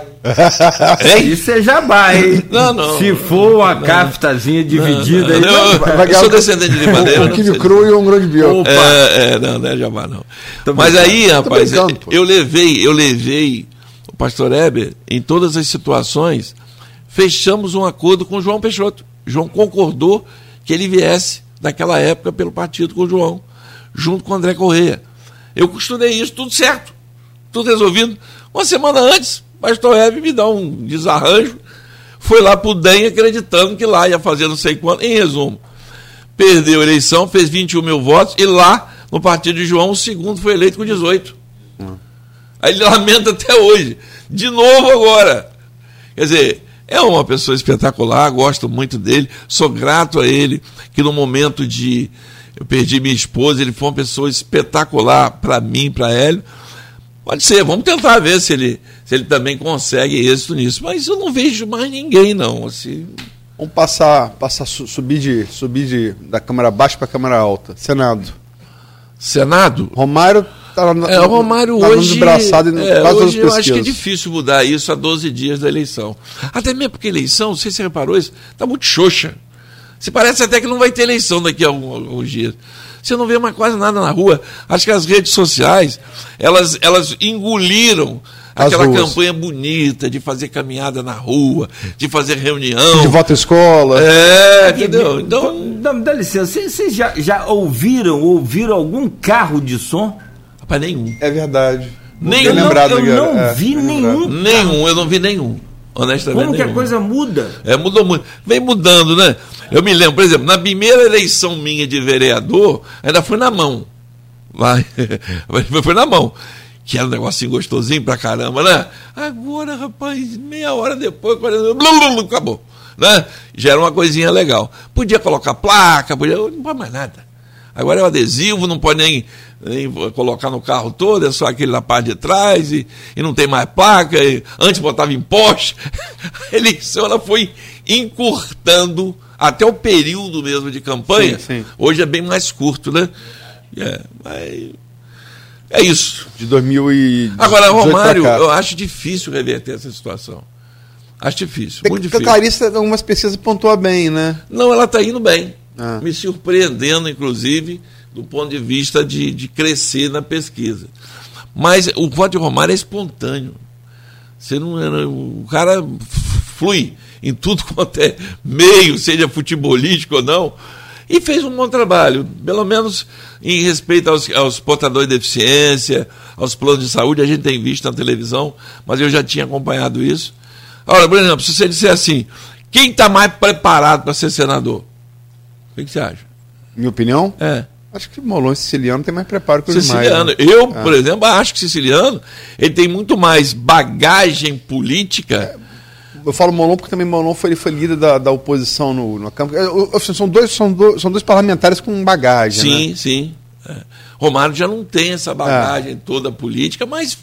É? Isso é jabá, hein? Não, não. Se for uma não, caftazinha dividida não, não, aí. Não, vai, eu sou descendente de madeira. Um quilo cru e um grande bio. É, é, não, não é jabá, não. Tô Mas aí, rapaz, eu, eu levei, eu levei pastor Heber, em todas as situações, fechamos um acordo com o João Peixoto. João concordou que ele viesse naquela época pelo partido com o João, junto com o André Correia. Eu costurei isso, tudo certo, tudo resolvido. Uma semana antes, o pastor Heber me dá um desarranjo, foi lá para o DEM acreditando que lá ia fazer não sei quanto. Em resumo, perdeu a eleição, fez 21 mil votos, e lá, no partido de João, o segundo foi eleito com 18. Hum. Aí ele lamenta até hoje. De novo agora. Quer dizer, é uma pessoa espetacular, gosto muito dele, sou grato a ele, que no momento de. Eu perdi minha esposa, ele foi uma pessoa espetacular para mim, para ele. Pode ser, vamos tentar ver se ele, se ele também consegue êxito nisso. Mas eu não vejo mais ninguém, não. Assim... Vamos passar, passar subir, de, subir de, da Câmara Baixa para a Câmara Alta. Senado. Senado? Romário Tá no, é, o Romário tá hoje, é, hoje eu acho que é difícil mudar isso a 12 dias da eleição. Até mesmo porque eleição, não sei se você reparou isso, está muito xoxa. Se parece até que não vai ter eleição daqui a alguns dias. Você não vê mais quase nada na rua. Acho que as redes sociais, elas, elas engoliram aquela campanha bonita de fazer caminhada na rua, de fazer reunião. De voto escola. É, entendeu? Então. Dá, dá licença, vocês já, já ouviram, ouviram algum carro de som? Rapaz, nenhum. É verdade. Nenhum. Eu não, eu não é, vi nenhum. Nenhum, eu não vi nenhum. Honestamente. Como que a coisa muda? É, mudou muito. Vem mudando, né? Eu me lembro, por exemplo, na primeira eleição minha de vereador, ainda foi na mão. Vai. foi na mão. Que era um negocinho gostosinho pra caramba, né? Agora, rapaz, meia hora depois, acabou. Né? Já era uma coisinha legal. Podia colocar placa, podia. Não pode mais nada. Agora é o adesivo, não pode nem colocar no carro todo, é só aquele na parte de trás e, e não tem mais placa. E, antes botava em poste. A eleição ela foi encurtando até o período mesmo de campanha. Sim, sim. Hoje é bem mais curto, né? É, mas é isso. De 2000 e Agora, Romário, eu acho difícil reverter essa situação. Acho difícil, muito difícil. A Clarissa, algumas pesquisas pontua bem, né? Não, ela está indo bem. Ah. Me surpreendendo, inclusive, do ponto de vista de, de crescer na pesquisa. Mas o voto de Romário é espontâneo. Você não, o cara flui em tudo quanto é meio, seja futebolístico ou não. E fez um bom trabalho, pelo menos em respeito aos, aos portadores de deficiência, aos planos de saúde, a gente tem visto na televisão, mas eu já tinha acompanhado isso. Ora, por exemplo, se você disser assim, quem está mais preparado para ser senador? O que, você acha? Minha opinião? É. Acho que Molon e Siciliano tem mais preparo que o Siciliano. Né? Eu, É. por exemplo, acho que Siciliano ele tem muito mais bagagem política. Eu falo Molon porque também Molon foi, ele foi líder da, da oposição no, no campo. É, o- assim, São dois, são, dois, são dois parlamentares com bagagem. sim, né? sim. É. Romário já não tem essa bagagem toda política, mas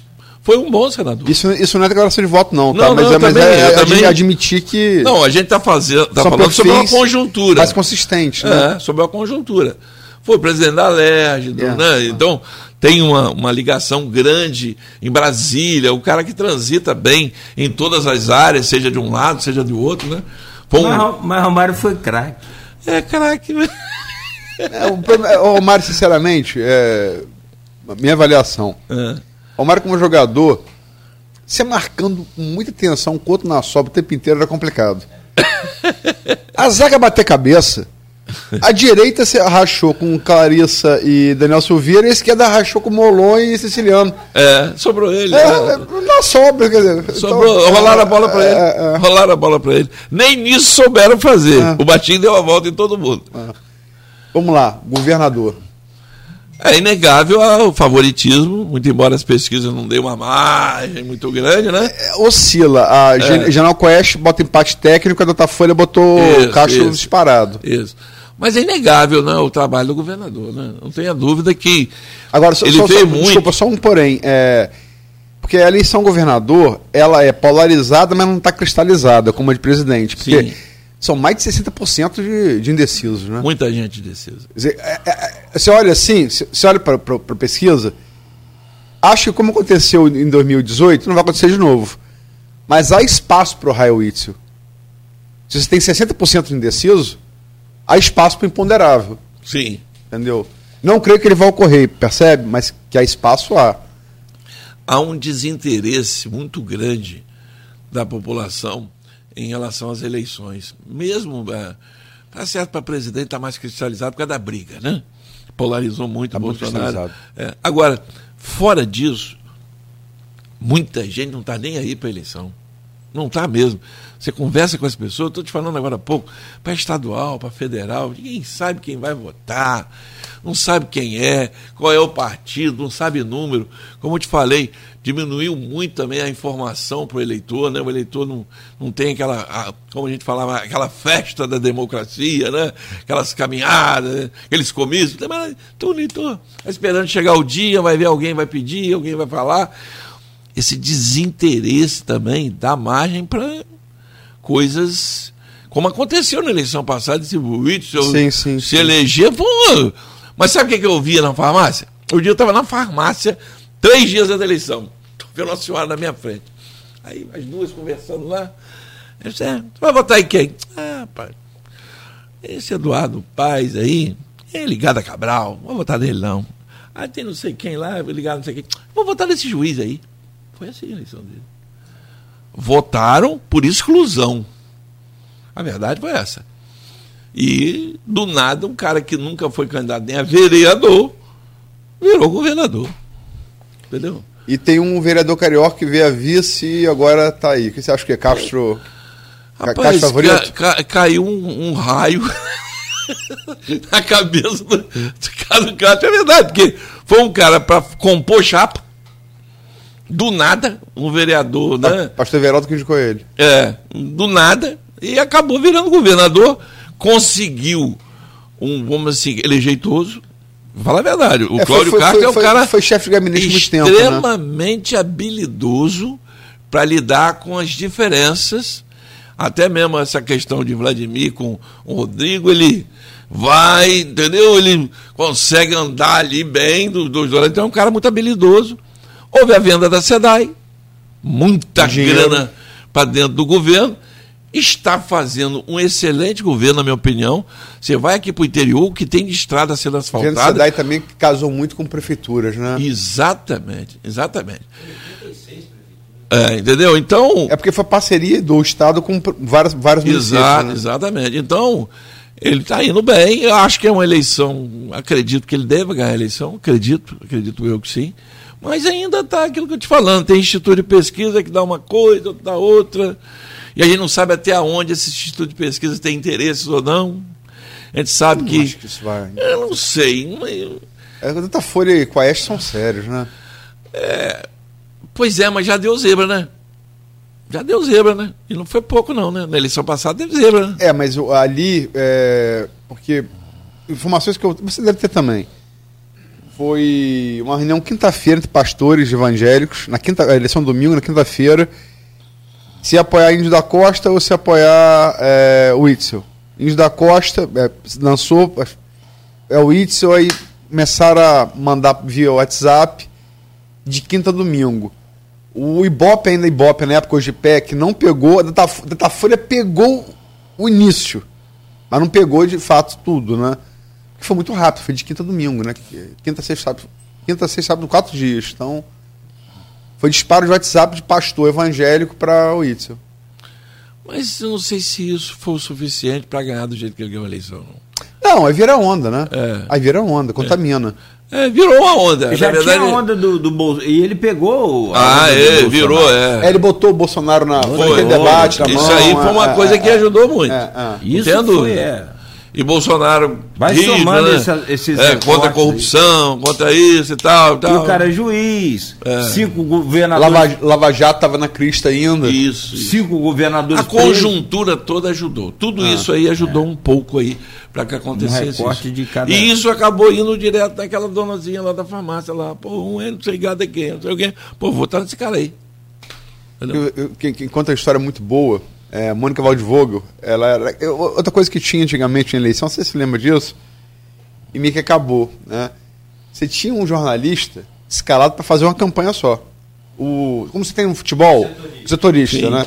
foi um bom senador. Isso, isso não é declaração de voto, não, tá? Não, mas não, é, mas também, é, é também- admitir que. Não, a gente está fazendo, tá falando sobre uma conjuntura. Mais consistente, né? É, sobre a conjuntura. Foi presidente da LERJ, do- É. né? então tem uma, uma ligação grande em Brasília, o cara que transita bem em todas as áreas, seja de um lado, seja do outro, né? Um- Mas, mas Romário foi craque. É, craque. É, o problema- é, ô, Mário, sinceramente, é, minha avaliação. É. O Mário, como jogador, você marcando com muita atenção com o outro na sobra o tempo inteiro era complicado. A zaga bater cabeça. A direita se rachou com Clarissa e Daniel Silveira, e a esquerda rachou com Molon e Siciliano. É, sobrou ele. É, é, na sobra, quer dizer. Sobrou, então, rolaram a bola para é, ele. é, é. Rolaram a bola para ele. Nem nisso souberam fazer. É. O Batinho deu a volta em todo mundo. Vamos lá, governador. É inegável o favoritismo, muito embora as pesquisas não deem uma margem muito grande, né? É, oscila. A Gen- General Quest bota empate técnico, a Datafolha botou Isso, Castro isso. disparado. Isso. Mas é inegável né, o trabalho do governador, né? Não tenha dúvida que Agora, só, ele só, fez só- muito. desculpa, só um porém. É, porque a eleição governador, ela é polarizada, mas não está cristalizada, como a de presidente. Porque Sim. São mais de 60% de, de indecisos, né? muita gente decisa. Quer dizer, é- é- é- você olha assim, você olha para a pesquisa, acho que como aconteceu em 2018, não vai acontecer de novo. Mas há espaço para o Raio Witzel. Se você tem 60% de indeciso, há espaço para o imponderável. Sim. Entendeu? Não creio que ele vai ocorrer, percebe? Mas que há espaço há. Há um desinteresse muito grande da população em relação às eleições. Mesmo, é, tá certo, para presidente está mais cristalizado por causa da briga, né? Polarizou muito Tá o Bolsonaro. É, agora, fora disso, muita gente não está nem aí para a eleição. Não está mesmo. Você conversa com as pessoas, estou te falando agora há pouco, para estadual, para federal, ninguém sabe quem vai votar, não sabe quem é, qual é o partido, não sabe número. Como eu te falei, diminuiu muito também a informação para o eleitor, né? O eleitor não, não tem aquela, a- como a gente falava, aquela festa da democracia, né? Aquelas caminhadas, né? aqueles comícios. Mas, Então o eleitor está esperando chegar o dia, vai ver alguém vai pedir, alguém vai falar. Esse desinteresse também dá margem para coisas como aconteceu na eleição passada, esse Witzel se sim. eleger, pô, mas sabe o que, que eu via na farmácia? Um dia eu estava na farmácia, três dias antes da eleição, tô vendo uma senhora na minha frente. Aí as duas conversando lá, eu disse, é, vai votar em quem? Ah, pai, esse Eduardo Paz aí, é ligado a Cabral, não vou votar nele não. Aí tem não sei quem lá, ligado não sei quem, vou votar nesse juiz aí. Foi assim a eleição dele votaram por exclusão. A verdade foi essa. E, do nada, um cara que nunca foi candidato nem a vereador virou governador. Entendeu? E tem um vereador carioca que veio a vice e agora está aí. O que você acha que é Castro? Ca- Rapaz, Castro favorito? ca- ca- caiu um, um raio na cabeça do, do Carlos Castro. É verdade, porque foi um cara para compor chapa. Do nada, um vereador, né? Pastor Everaldo que indicou ele. É, do nada, e acabou virando governador, conseguiu um, vamos assim, ele é jeitoso. Fala a verdade, o É, Cláudio foi- Castro foi- é um cara foi chefe de gabinete muito tempo, né? extremamente habilidoso para lidar com as diferenças, até mesmo essa questão de Vladimir com o Rodrigo, ele vai, entendeu? Ele consegue andar ali bem dos dois lados, então é um cara muito habilidoso. Houve a venda da SEDAI, muita Dinheiro. grana para dentro do governo. Está fazendo um excelente governo, na minha opinião. Você vai aqui para o interior, o que tem de estrada sendo Gente asfaltada. Sedai também casou muito com prefeituras, né? Exatamente, exatamente. É, entendeu? Então, É porque foi parceria do Estado com vários, vários Exato, municípios. né? exatamente. Então, Ele está indo bem, eu acho que é uma eleição, acredito que ele deva ganhar a eleição, acredito, acredito eu que sim. Mas ainda está aquilo que eu te falando, tem instituto de pesquisa que dá uma coisa, dá outra, e a gente não sabe até onde esse instituto de pesquisa tem interesses ou não. A gente sabe Não que. acho que isso vai. Eu não sei. mas- É, o Datafolha e Quaest são sérios, né? Pois é, mas já deu zebra, né? Já deu zebra, né? E não foi pouco, não, né? Na eleição passada deu zebra, né? É, mas ali, é, porque informações que eu, você deve ter também. Foi uma reunião quinta-feira entre pastores evangélicos, na quinta, a eleição domingo, na quinta-feira, se apoiar Índio da Costa ou se apoiar é, o Itzel. Índio da Costa é, lançou é o Itzel, aí começaram a mandar via WhatsApp de quinta a domingo. O Ibope, ainda Ibope, na época, o GPEC, não pegou, a Dataf- Datafolha pegou o início, mas não pegou de fato tudo, né? Que foi muito rápido, foi de quinta a domingo, né? Quinta, sexta, sábado, quinta, sexta, sábado, quatro dias. Então, foi disparo de WhatsApp de pastor evangélico para o Itzel. Mas eu não sei se isso foi o suficiente para ganhar do jeito que ele ganhou a eleição. não. Não, aí vira onda, né? É. Aí vira onda, contamina. É, virou uma onda. Já Na verdade, tinha onda do, do Bolso. E ele pegou. a Ah, é, Bolsonaro. virou, É, é. ele botou o Bolsonaro na Foi, debate, na Isso mão, aí foi uma é, coisa é, que é. ajudou muito. É, é. Isso Não tem foi, é. E Bolsonaro Vai rígido, somando né? essa- esses é, contra a aí. corrupção, contra isso e tal. E tal. o cara é juiz. É. Cinco governadores. Lava, Lava Jato estava na crista ainda. Isso. isso. Cinco governadores. A conjuntura toda ajudou. Tudo isso aí ajudou um pouco aí para que acontecesse Um isso. de cada- E isso acabou indo direto naquela donazinha lá da farmácia lá. Pô, um é não sei gado é quem, não sei o quê. Pô, vou estar nesse cara aí. Entendeu? Eu- eu- Quem, quem conta a história muito boa é Mônica Waldvogel. Ela era, eu- outra coisa que tinha antigamente em eleição, você se lembra disso? E meio que acabou. Né? Você tinha um jornalista escalado para fazer uma campanha só. O, como você tem no futebol? Setorista, setorista né?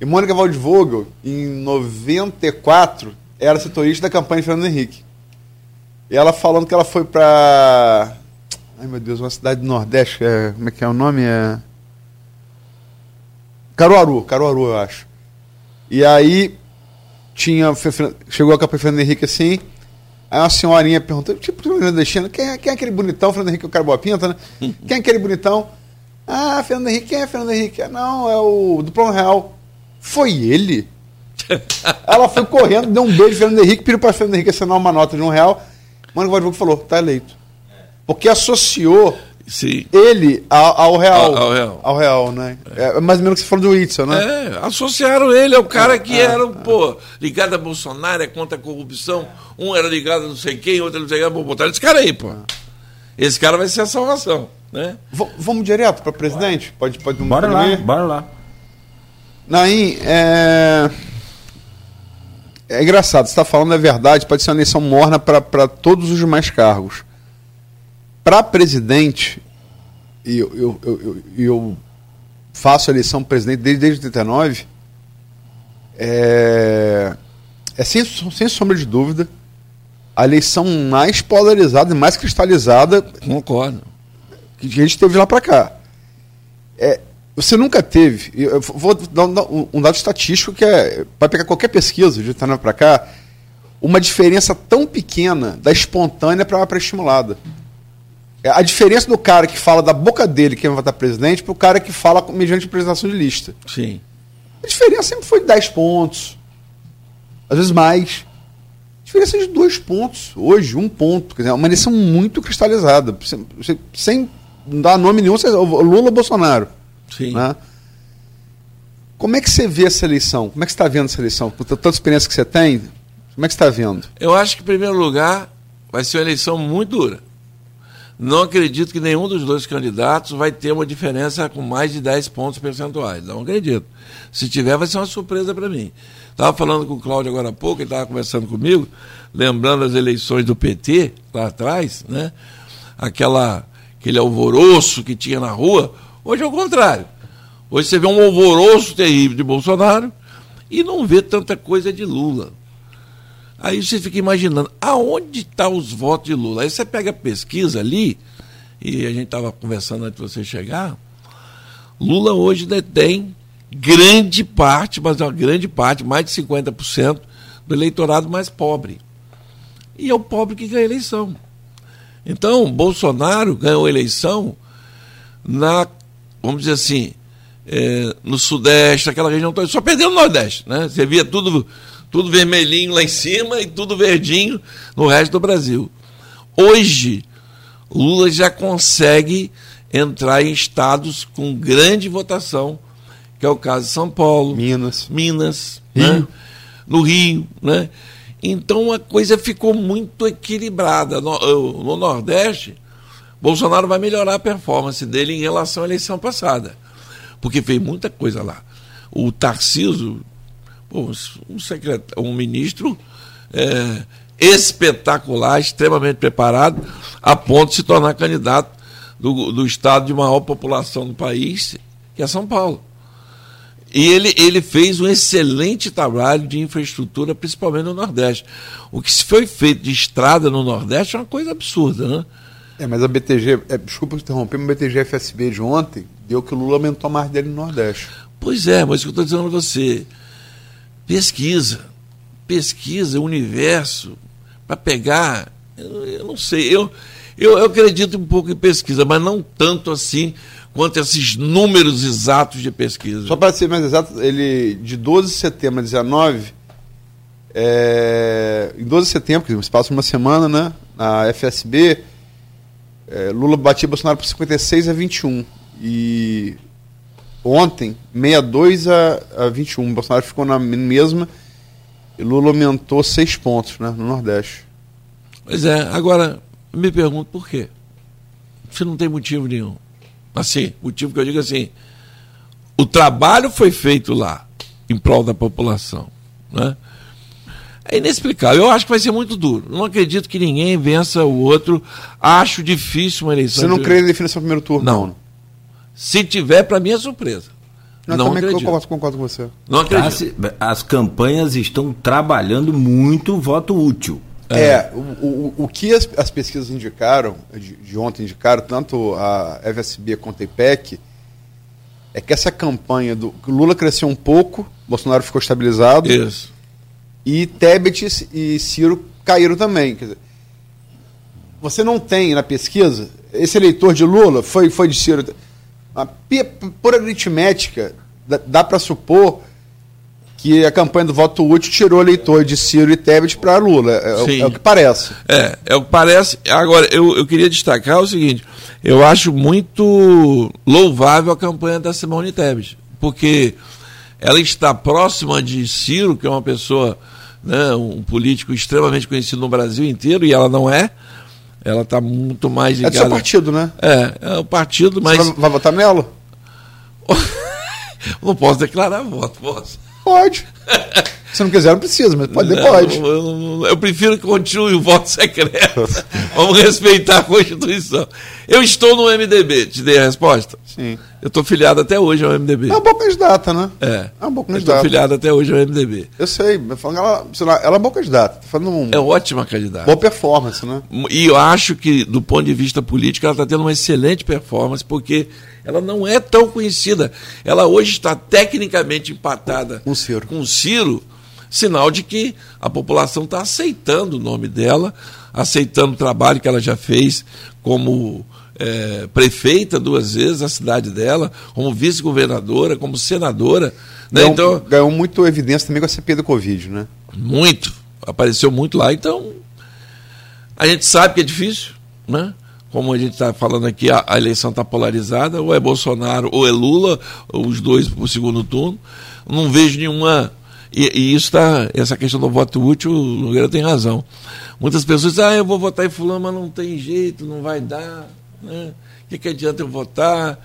E Mônica Waldvogel, em 94, era setorista da campanha de Fernando Henrique. E ela falando que ela foi para. Ai meu Deus, uma cidade do Nordeste, é, como é que é o nome? É. Caruaru, Caruaru, eu acho. E aí tinha. Chegou a campanha Fernando Henrique assim. Aí uma senhorinha perguntou, tipo, nordestino, quem é, quem é aquele bonitão? Fernando Henrique é o cara boa pinta, né? Quem é aquele bonitão? Ah, Fernando Henrique, quem é Fernando Henrique? "Ah, Não, é o do Plano Real. Foi ele? Ela foi correndo, deu um beijo Fernando Henrique, pediu para Fernando Henrique assinar uma nota de um real. Mano Guadalupe falou, tá eleito. Porque associou Sim. ele ao, ao real. Ao- ao real. Ao real, né? É mais ou menos que você falou do Whitson, né? É, associaram ele ao cara que era, pô, ligado a Bolsonaro, é contra a corrupção. Um era ligado a não sei quem, outro não sei quem, vou botar esse cara aí, pô. Esse cara vai ser a salvação, né? V- vamos direto para presidente? Pode, pode Bora pode lá, ir? bora lá. Naim, é... é engraçado, você está falando a verdade, pode ser uma eleição morna para todos os demais cargos. Para presidente, e eu, eu, eu, eu, faço a eleição presidente desde, desde 89, é, é sem, sem sombra de dúvida a eleição mais polarizada e mais cristalizada Concordo. que a gente teve lá para cá. É, você nunca teve, eu vou dar um, dado estatístico que é, para pegar qualquer pesquisa de 89 para cá, uma diferença tão pequena da espontânea para a pré-estimulada. É, A diferença do cara que fala da boca dele quem vai votar presidente para o cara que fala com- mediante apresentação de lista. Sim. A diferença sempre foi de 10 pontos. Às vezes mais. A diferença é de dois pontos. Hoje, um ponto. Quer dizer, é uma eleição muito cristalizada. Sem, sem- dar nome nenhum, Lula ou Bolsonaro. Sim. Né? Como é que você vê essa eleição? Como é que você está vendo essa eleição? Com tanta experiência que você tem, como é que você está vendo? Eu acho que, em primeiro lugar, vai ser uma eleição muito dura. Não acredito que nenhum dos dois candidatos vai ter uma diferença com mais de 10 pontos percentuais. Não acredito. Se tiver, vai ser uma surpresa para mim. Estava falando com o Cláudio agora há pouco, ele estava conversando comigo, lembrando as eleições do PT, lá atrás, né? Aquela, aquele alvoroço que tinha na rua. Hoje é o contrário. Hoje você vê um alvoroço terrível de Bolsonaro e não vê tanta coisa de Lula. Aí você fica imaginando, aonde estão os votos de Lula? Aí você pega a pesquisa ali, e a gente estava conversando antes de você chegar, Lula hoje detém grande parte, mas uma grande parte, mais de 50% do eleitorado mais pobre. E é o pobre que ganha a eleição. Então, Bolsonaro ganhou a eleição na, vamos dizer assim, é, no Sudeste, aquela região toda, só perdeu no Nordeste. Né? Você via tudo, tudo vermelhinho lá em cima e tudo verdinho no resto do Brasil. Hoje, Lula já consegue entrar em estados com grande votação, que é o caso de São Paulo, Minas, Minas, Né? no Rio, né? Então a coisa ficou muito equilibrada. No, no, Nordeste, Bolsonaro vai melhorar a performance dele em relação à eleição passada, porque fez muita coisa lá. O Tarciso, pô, um, secretário, um ministro é, espetacular, extremamente preparado, a ponto de se tornar candidato do, do estado de maior população do país, que é São Paulo. E ele, ele fez um excelente trabalho de infraestrutura, principalmente no Nordeste. O que se foi feito de estrada no Nordeste é uma coisa absurda, né? É, mas a BTG, é, desculpa interromper, mas a BTG FSB de ontem deu que o Lula aumentou a mais dele no Nordeste. Pois é, mas o que eu estou dizendo a você, pesquisa, pesquisa o universo para pegar, eu, eu, não sei, eu, eu, eu acredito um pouco em pesquisa, mas não tanto assim quanto esses números exatos de pesquisa. Só para ser mais exato, ele de 12 de setembro a 19, é, em 12 de setembro, que se passa uma semana, né, na FSB, é, Lula batia Bolsonaro por 56 a 21. E ontem, 62 a, a 21. Bolsonaro ficou na mesma e Lula aumentou 6 pontos né, no Nordeste. Pois é, agora me pergunto por quê. Se não tem motivo nenhum. Assim, motivo que eu digo assim, o trabalho foi feito lá em prol da população. Né? É inexplicável. Eu acho que vai ser muito duro. Não acredito que ninguém vença o outro. Acho difícil uma eleição. Você não de... crê em definição do primeiro turno? Não. não. Se tiver, para mim é surpresa. Não, não também acredito. Concordo, concordo com você. Não acredito. As, as campanhas estão trabalhando muito voto útil. É, é o, o, o que as, as pesquisas indicaram, de, de, ontem indicaram, tanto a FSB quanto a IPEC, é que essa campanha do Lula cresceu um pouco, Bolsonaro ficou estabilizado. Isso. E Tebet e Ciro caíram também. Quer dizer, você não tem na pesquisa, esse eleitor de Lula foi, foi de Ciro. Por aritmética, dá, dá para supor que a campanha do voto útil tirou eleitor de Ciro e Tebet para Lula. É, é, é, o que parece. É, é o que parece. Agora, eu, eu queria destacar o seguinte: eu acho muito louvável a campanha da Simone Tebet, porque ela está próxima de Ciro, que é uma pessoa, né, um político extremamente conhecido no Brasil inteiro, e ela não é. Ela está muito mais ligada. É do seu partido, né? É, é o partido, mas. Você vai, vai votar nela? não posso declarar voto, posso. Pode. Se não quiser, não precisa, mas pode, não, pode. Eu, eu, prefiro que continue o voto secreto. Vamos respeitar a Constituição. Eu estou no MDB, te dei a resposta? Sim. Eu estou filiado até hoje ao MDB. É uma boa candidata, né? É. É uma boa candidata. Estou filiado até hoje ao MDB. Eu sei, ela, ela é uma boa candidata. Um... É ótima candidata. Boa performance, né? E eu acho que, do ponto de vista político, ela está tendo uma excelente performance, porque ela não é tão conhecida. Ela hoje está tecnicamente empatada com o Ciro. Com o Ciro sinal de que a população está aceitando o nome dela, aceitando o trabalho que ela já fez como é, prefeita duas vezes a cidade dela, como vice-governadora, como senadora. Né? Ganhou, então, ganhou muito evidência também com a CP do Covid, né? Muito. Apareceu muito lá. Então, a gente sabe que é difícil, né? Como a gente está falando aqui, a, a eleição está polarizada, ou é Bolsonaro ou é Lula, os dois para o segundo turno. Não vejo nenhuma. E, e isso está. Essa questão do voto útil, o Nogueira tem razão. Muitas pessoas dizem, ah, eu vou votar em fulano, mas não tem jeito, não vai dar. Né? O que, que adianta eu votar?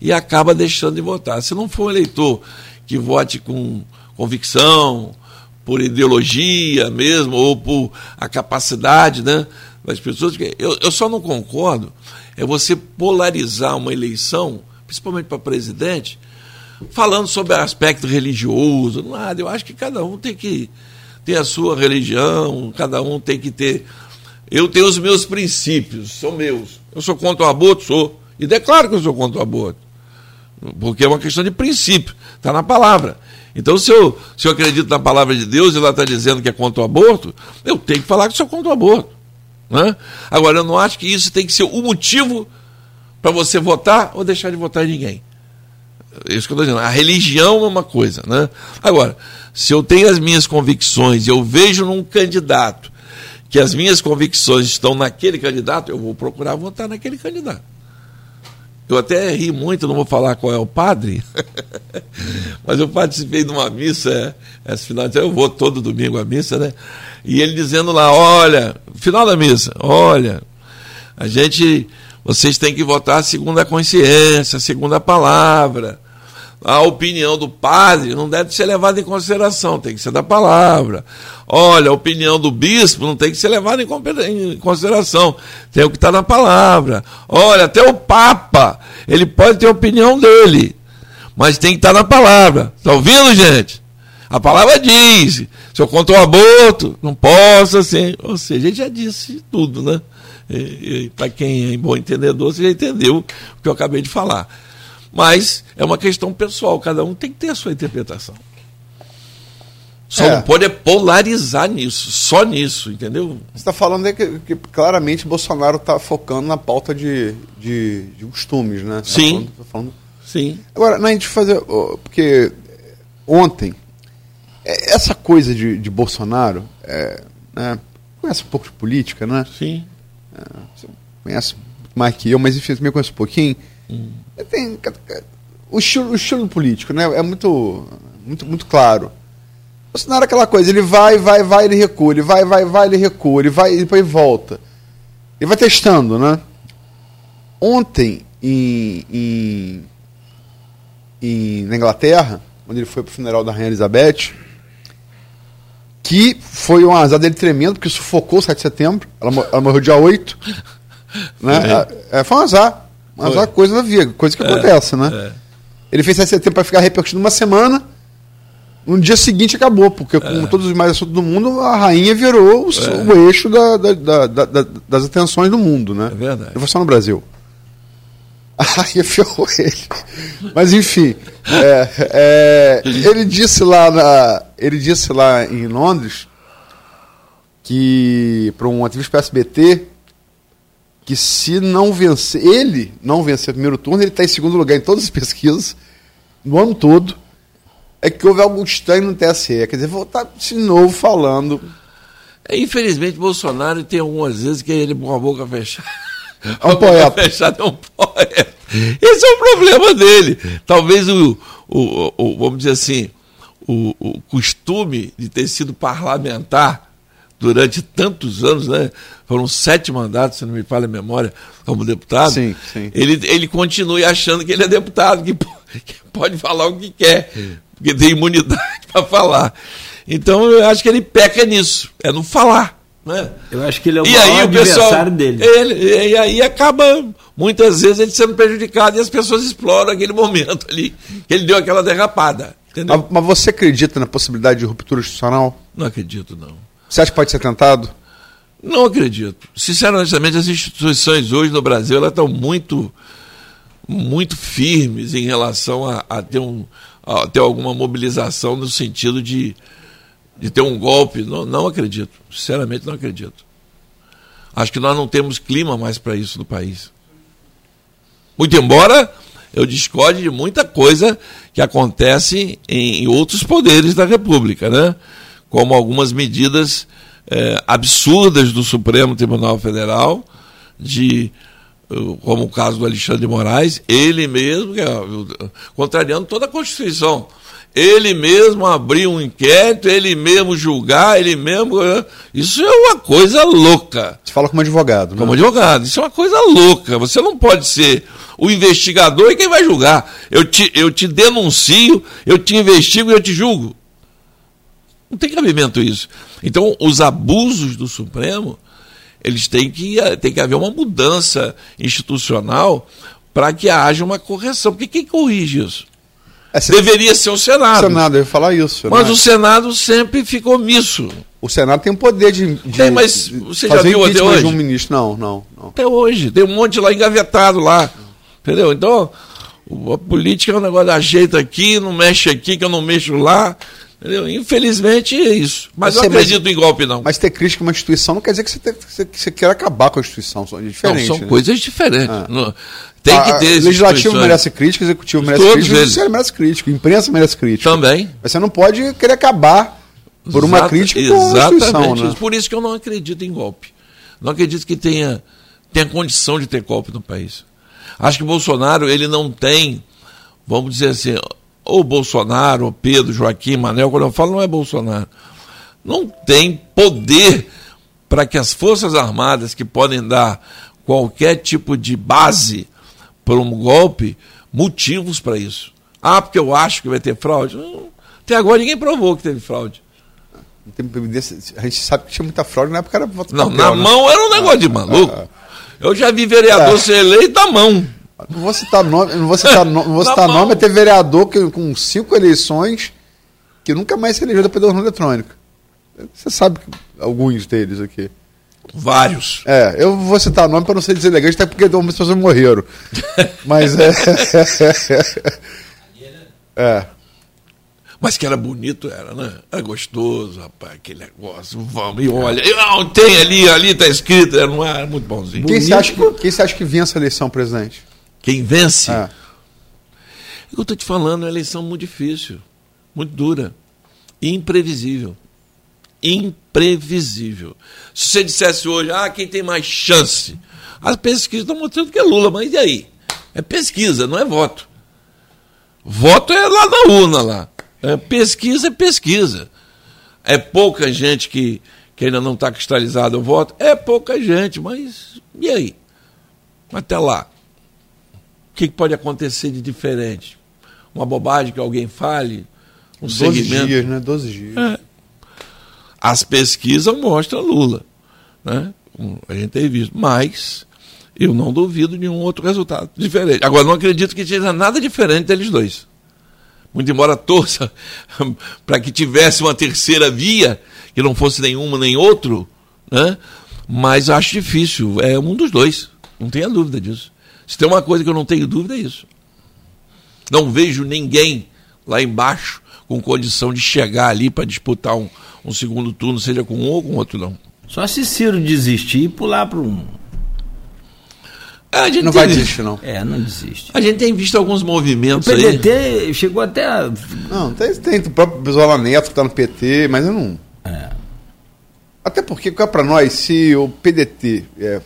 E acaba deixando de votar. Se não for um eleitor que vote com convicção, por ideologia mesmo, ou por a capacidade, né? Das pessoas. Eu, eu só não concordo é você polarizar uma eleição, principalmente para presidente, falando sobre aspecto religioso, nada. Eu acho que cada um tem que ter a sua religião, cada um tem que ter. Eu tenho os meus princípios, são meus. Eu sou contra o aborto, sou. E declaro que eu sou contra o aborto. Porque é uma questão de princípio, está na palavra. Então, se eu, se eu acredito na palavra de Deus e ela está dizendo que é contra o aborto, eu tenho que falar que sou contra o aborto. Né? Agora, eu não acho que isso tem que ser o motivo para você votar ou deixar de votar em ninguém. É isso que eu estou dizendo. A religião é uma coisa. Né? Agora, se eu tenho as minhas convicções e eu vejo num candidato que as minhas convicções estão naquele candidato, eu vou procurar votar naquele candidato. Eu até ri muito, não vou falar qual é o padre, mas eu participei de uma missa é, esse final de semana, eu vou todo domingo à missa, né? E ele dizendo lá, olha, final da missa, olha, a gente, vocês têm que votar segundo a consciência, segundo a palavra. A opinião do padre não deve ser levada em consideração, tem que ser da palavra. Olha, a opinião do bispo não tem que ser levada em consideração, tem o que está na palavra. Olha, até o Papa, ele pode ter a opinião dele, mas tem que estar tá na palavra. Está ouvindo, gente? A palavra diz: se eu contra o aborto, não posso assim. Ou seja, ele já disse tudo, né? Para quem é bom entendedor, você já entendeu o que eu acabei de falar. Mas é uma questão pessoal, cada um tem que ter a sua interpretação. Só é. não pode é polarizar nisso, só nisso, entendeu? Você está falando é que, que, claramente Bolsonaro está focando na pauta de, de, de costumes, né? Tá Sim. Tá falando, tá falando... Sim. Agora, na gente fazer. Porque ontem, essa coisa de, de Bolsonaro, é, né, conhece um pouco de política, né? Sim. É, você conhece mais que eu, mas enfim, você me conhece um pouquinho. Hum. Tem, o, estilo, o estilo político né, é muito, muito, muito claro. Bolsonaro é aquela coisa, ele vai, vai, vai, ele recua, ele vai, vai, vai, ele recua, ele vai e depois volta. Ele vai testando, né? Ontem, em, em, em, na Inglaterra, onde ele foi pro funeral da Rainha Elizabeth, que foi um azar dele tremendo, porque sufocou o 7 de setembro, ela, ela morreu dia 8. Né? É, é, foi um azar. Um azar, coisa da vida, coisa que é, acontece, né? É. Ele fez 7 de setembro para ficar repercutindo uma semana. No dia seguinte acabou, porque com é. todos os mais assuntos do mundo, a rainha virou o, o eixo da, da, da, das atenções do mundo, né? É verdade. Não foi só no Brasil. A rainha ferrou ele. Mas enfim, é, é, ele disse lá na, ele disse lá em Londres que para um ativista SBT que se não vencer, ele não vencer o primeiro turno, ele está em segundo lugar em todas as pesquisas, no ano todo é que houve algo estranho no TSE. Quer dizer, vou estar de novo falando. É, infelizmente, Bolsonaro tem algumas vezes que ele com a boca fechada. É um poeta. Fechada é um poeta. Esse é o problema dele. Talvez o, o, o vamos dizer assim, o, o costume de ter sido parlamentar durante tantos anos, né? Foram sete mandatos, se não me falha a memória, como deputado. Sim, sim. Ele, ele continue achando que ele é deputado, que, que pode falar o que quer porque tem imunidade para falar. Então eu acho que ele peca nisso, é no falar. Né? Eu acho que ele é o e maior aí, o pessoal, dele. Ele, e aí acaba, muitas vezes, ele sendo prejudicado e as pessoas exploram aquele momento ali, que ele deu aquela derrapada. Entendeu? Mas, você acredita na possibilidade de ruptura institucional? Não acredito, não. Você acha que pode ser tentado? Não acredito. Sinceramente, as instituições hoje no Brasil elas estão muito, muito firmes em relação a, a ter um, ter alguma mobilização no sentido de, de ter um golpe. Não, não acredito. Sinceramente, não acredito. Acho que nós não temos clima mais para isso no país. Muito embora eu discorde de muita coisa que acontece em, em outros poderes da República, né? como algumas medidas é, absurdas do Supremo Tribunal Federal de como o caso do Alexandre de Moraes, ele mesmo, é, contrariando toda a Constituição, ele mesmo abrir um inquérito, ele mesmo julgar, ele mesmo. É, isso é uma coisa louca. Você fala como advogado, né? Como advogado. Isso é uma coisa louca. Você não pode ser o investigador e quem vai julgar. Eu te, eu te denuncio, eu te investigo e eu te julgo. Não tem cabimento isso. Então, os abusos do Supremo eles têm que, tem que haver uma mudança institucional para que haja uma correção. Porque quem corrige isso? É, Deveria ser o Senado. O Senado, eu ia falar isso. Mas né? o Senado sempre ficou omisso. O Senado tem o poder de. de tem, mas você já viu até hoje? um ministro. Não, não, não. Até hoje. Tem um monte lá engavetado lá. Entendeu? Então, A política é um negócio, ajeita aqui, não mexe aqui, que eu não mexo lá. Entendeu? Infelizmente é isso. Mas Mas eu você- mas- acredito em golpe, não. Mas ter crítica a uma instituição não quer dizer que você, te- que você, que você quer acabar com a instituição. São não, diferentes. são né? coisas diferentes. Ah. Não- tem que ter Legislativo merece crítica, executivo merece Todos crítica, eles. judiciário merece crítica, imprensa merece crítica. Também. Mas você não pode querer acabar por uma Exata- crítica Exatamente. né? Por isso que eu não acredito em golpe. Não acredito que tenha, tenha condição de ter golpe no país. Acho que o Bolsonaro ele não tem, vamos dizer assim, ou Bolsonaro, ou Pedro, Joaquim, Manel, quando eu falo não é Bolsonaro, não tem poder para que as Forças Armadas, que podem dar qualquer tipo de base para um golpe, motivos para isso. Ah, porque eu acho que vai ter fraude. Até agora ninguém provou que teve fraude. A gente sabe que tinha muita fraude na época era voto Não, na né? mão era um negócio de maluco. Eu já vi vereador É. ser eleito na mão. Não vou citar nome, não vou citar, não vou citar nome, mas teve vereador que, com cinco eleições que nunca mais se elegeu depois da urna eletrônica. Você sabe que- alguns deles aqui. Vários. É, eu vou citar nome para não ser deselegante, até porque algumas pessoas morreram. Mas é. é. Mas que era bonito, era, né? Era gostoso, rapaz, aquele negócio. Vamos, e olha. E, Não, tem ali, ali tá escrito, era, não era muito bonzinho. Quem você, acha que, quem você acha que vence a eleição, presidente? Quem vence? É. Eu estou te falando, é uma eleição muito difícil, muito dura, imprevisível. Imprevisível. Se você dissesse hoje, ah, quem tem mais chance? As pesquisas estão mostrando que é Lula, mas e aí? É pesquisa, não é voto. Voto é lá na urna lá. É pesquisa é pesquisa. É pouca gente que, que ainda não está cristalizado o voto? É pouca gente, mas e aí? Até lá. O que pode acontecer de diferente? Uma bobagem que alguém fale? Um 12 segmento? dias, né? 12 dias. As pesquisas mostram Lula. Né? A gente tem visto. Mas eu não duvido de um outro resultado diferente. Agora, não acredito que seja nada diferente deles dois. Muito embora torça para que tivesse uma terceira via, que não fosse nenhuma nem outro, né? mas acho difícil. É um dos dois. Não tenha dúvida disso. Se tem uma coisa que eu não tenho dúvida, é isso. Não vejo ninguém lá embaixo com condição de chegar ali para disputar um, um segundo turno, seja com um ou com outro, não. Só se Ciro desistir e pular para um. É, a gente Não vai visto- desistir, não. É, não desiste. A gente tem visto alguns O movimentos aí. PDT chegou até a. Não, tem, tem o próprio Besola Neto que está no PT, mas eu não. É. Até porque, para nós, se o PDT é,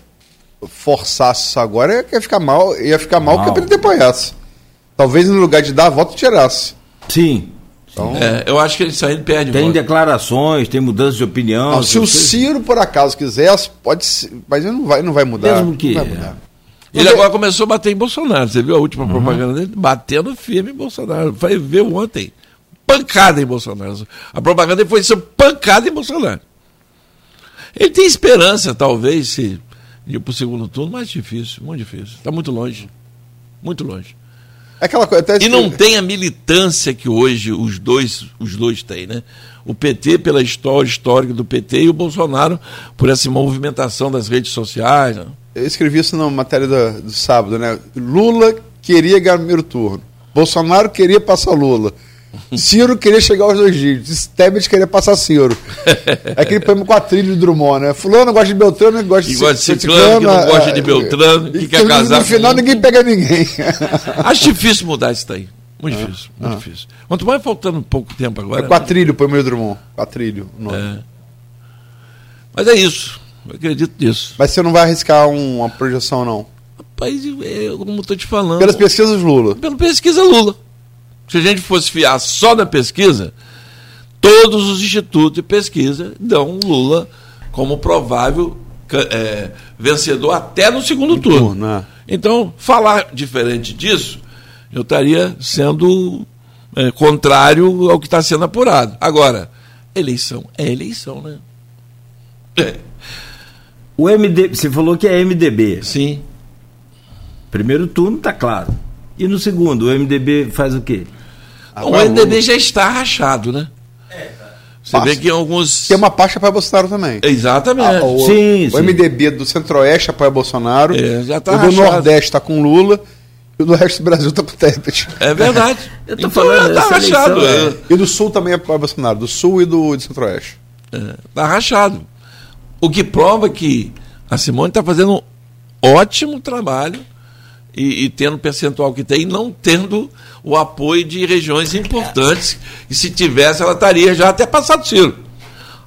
forçasse isso agora, ia ficar mal, ia ficar mal, que o Mal. PDT apoiasse. Talvez no lugar de dar voto, tirasse. Sim. Então, É, eu acho que ele saindo perde Tem voto. declarações, tem mudança de opinião. não, se o. Ciro, por acaso, quisesse, pode ser, mas ele não vai, não vai mudar. Mesmo que- não vai mudar. Ele agora começou a bater em Bolsonaro. Você viu a última propaganda dele? Batendo firme em Bolsonaro. Foi ver ontem. Pancada em Bolsonaro. A propaganda foi ser pancada em Bolsonaro. Ele tem esperança, talvez, se ir para o segundo turno, mas difícil, muito difícil. Está muito longe. Muito longe. Aquela coisa. Até E não tem a militância que hoje os dois, os dois têm, né? O PT pela história histórica do PT e o Bolsonaro por essa movimentação das redes sociais. né? Eu escrevi isso na matéria do, do sábado, né? Lula queria ganhar o primeiro turno. Bolsonaro queria passar Lula. Ciro queria chegar aos dois dígitos. Tebet queria passar Ciro. É aquele poema com a trilha do Drummond, né? Fulano gosta de Beltrano, que gosta Que de gosta de Ci- Ciclano, que não é, gosta de é, Beltrano, que e quer casar No com final um. ninguém pega ninguém. Acho difícil mudar isso daí. Muito difícil, muito difícil. Quanto mais faltando pouco tempo É agora. quatrilho o poema do Drummond. Quatrilho. nome. É. Mas é isso. Eu acredito nisso. Mas você não vai arriscar um- uma projeção, não. Rapaz, é, como eu estou te falando. Pelas pesquisas, Lula. pela pesquisa Lula. Se a gente fosse fiar só na pesquisa, todos os institutos de pesquisa dão Lula como provável é, vencedor até no segundo turno. turno, é. Então, falar diferente disso, eu estaria sendo é, contrário ao que está sendo apurado. Agora, eleição é eleição, né? É, O MD, você falou que é MDB. sim. Primeiro turno tá claro. E no segundo, o MDB faz o quê? o MDB já está rachado, né? Você vê que em alguns. Tem uma parte apoia Bolsonaro também. Exatamente. Ah, o, Sim, o sim. MDB do Centro-Oeste apoia Bolsonaro. É, já tá o do rachado. Nordeste está com Lula. E o do resto do Brasil tá com Tebet. É verdade. Eu tô Então, falando, tá essa rachado. é. E do Sul também é para Bolsonaro. Do Sul e do de Centro-Oeste. Está rachado. O que prova que a Simone está fazendo um ótimo trabalho e, e tendo o percentual que tem, não tendo o apoio de regiões importantes. E se tivesse, ela estaria já até passado Ciro.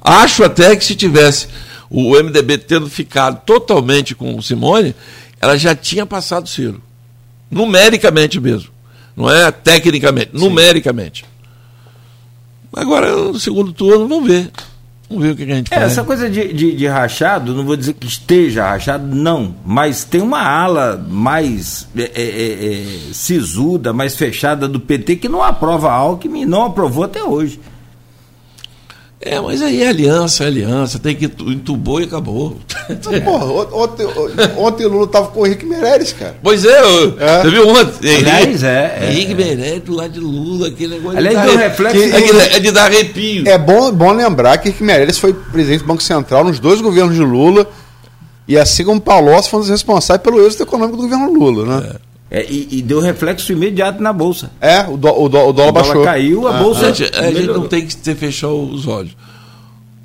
Acho até que se tivesse o MDB tendo ficado totalmente com o Simone, ela já tinha passado Ciro. Numericamente mesmo. Não é tecnicamente, numericamente. Agora, no segundo turno, vamos ver. Vamos ver o que, que a gente É, faz. essa coisa de, de, de rachado, não vou dizer que esteja rachado, não. Mas tem uma ala mais é, é, é, é, sisuda, mais fechada do PT que não aprova Alckmin e não aprovou até hoje. É, mas aí é aliança, é aliança, tem que tu- entubou e acabou. Então, porra, ontem, o- ontem o Lula tava com o Henrique Meirelles, cara. Pois é, eu- É. você viu ontem? Aliás, é, é, Henrique Meirelles do lado de Lula, aquele negócio Aliás, de dar reflexo arrepio. que- é, de- é de dar arrepio. É bom, bom lembrar que Henrique Meirelles foi presidente do Banco Central nos dois governos de Lula. E assim como Palocci foi um dos responsáveis pelo êxito econômico do governo Lula, né? É, e, e deu reflexo imediato na Bolsa. É, o, dó- o, dó- o dólar O dólar baixou. caiu, a Ah, Bolsa- A gente, a gente não tem que ter fechar os olhos.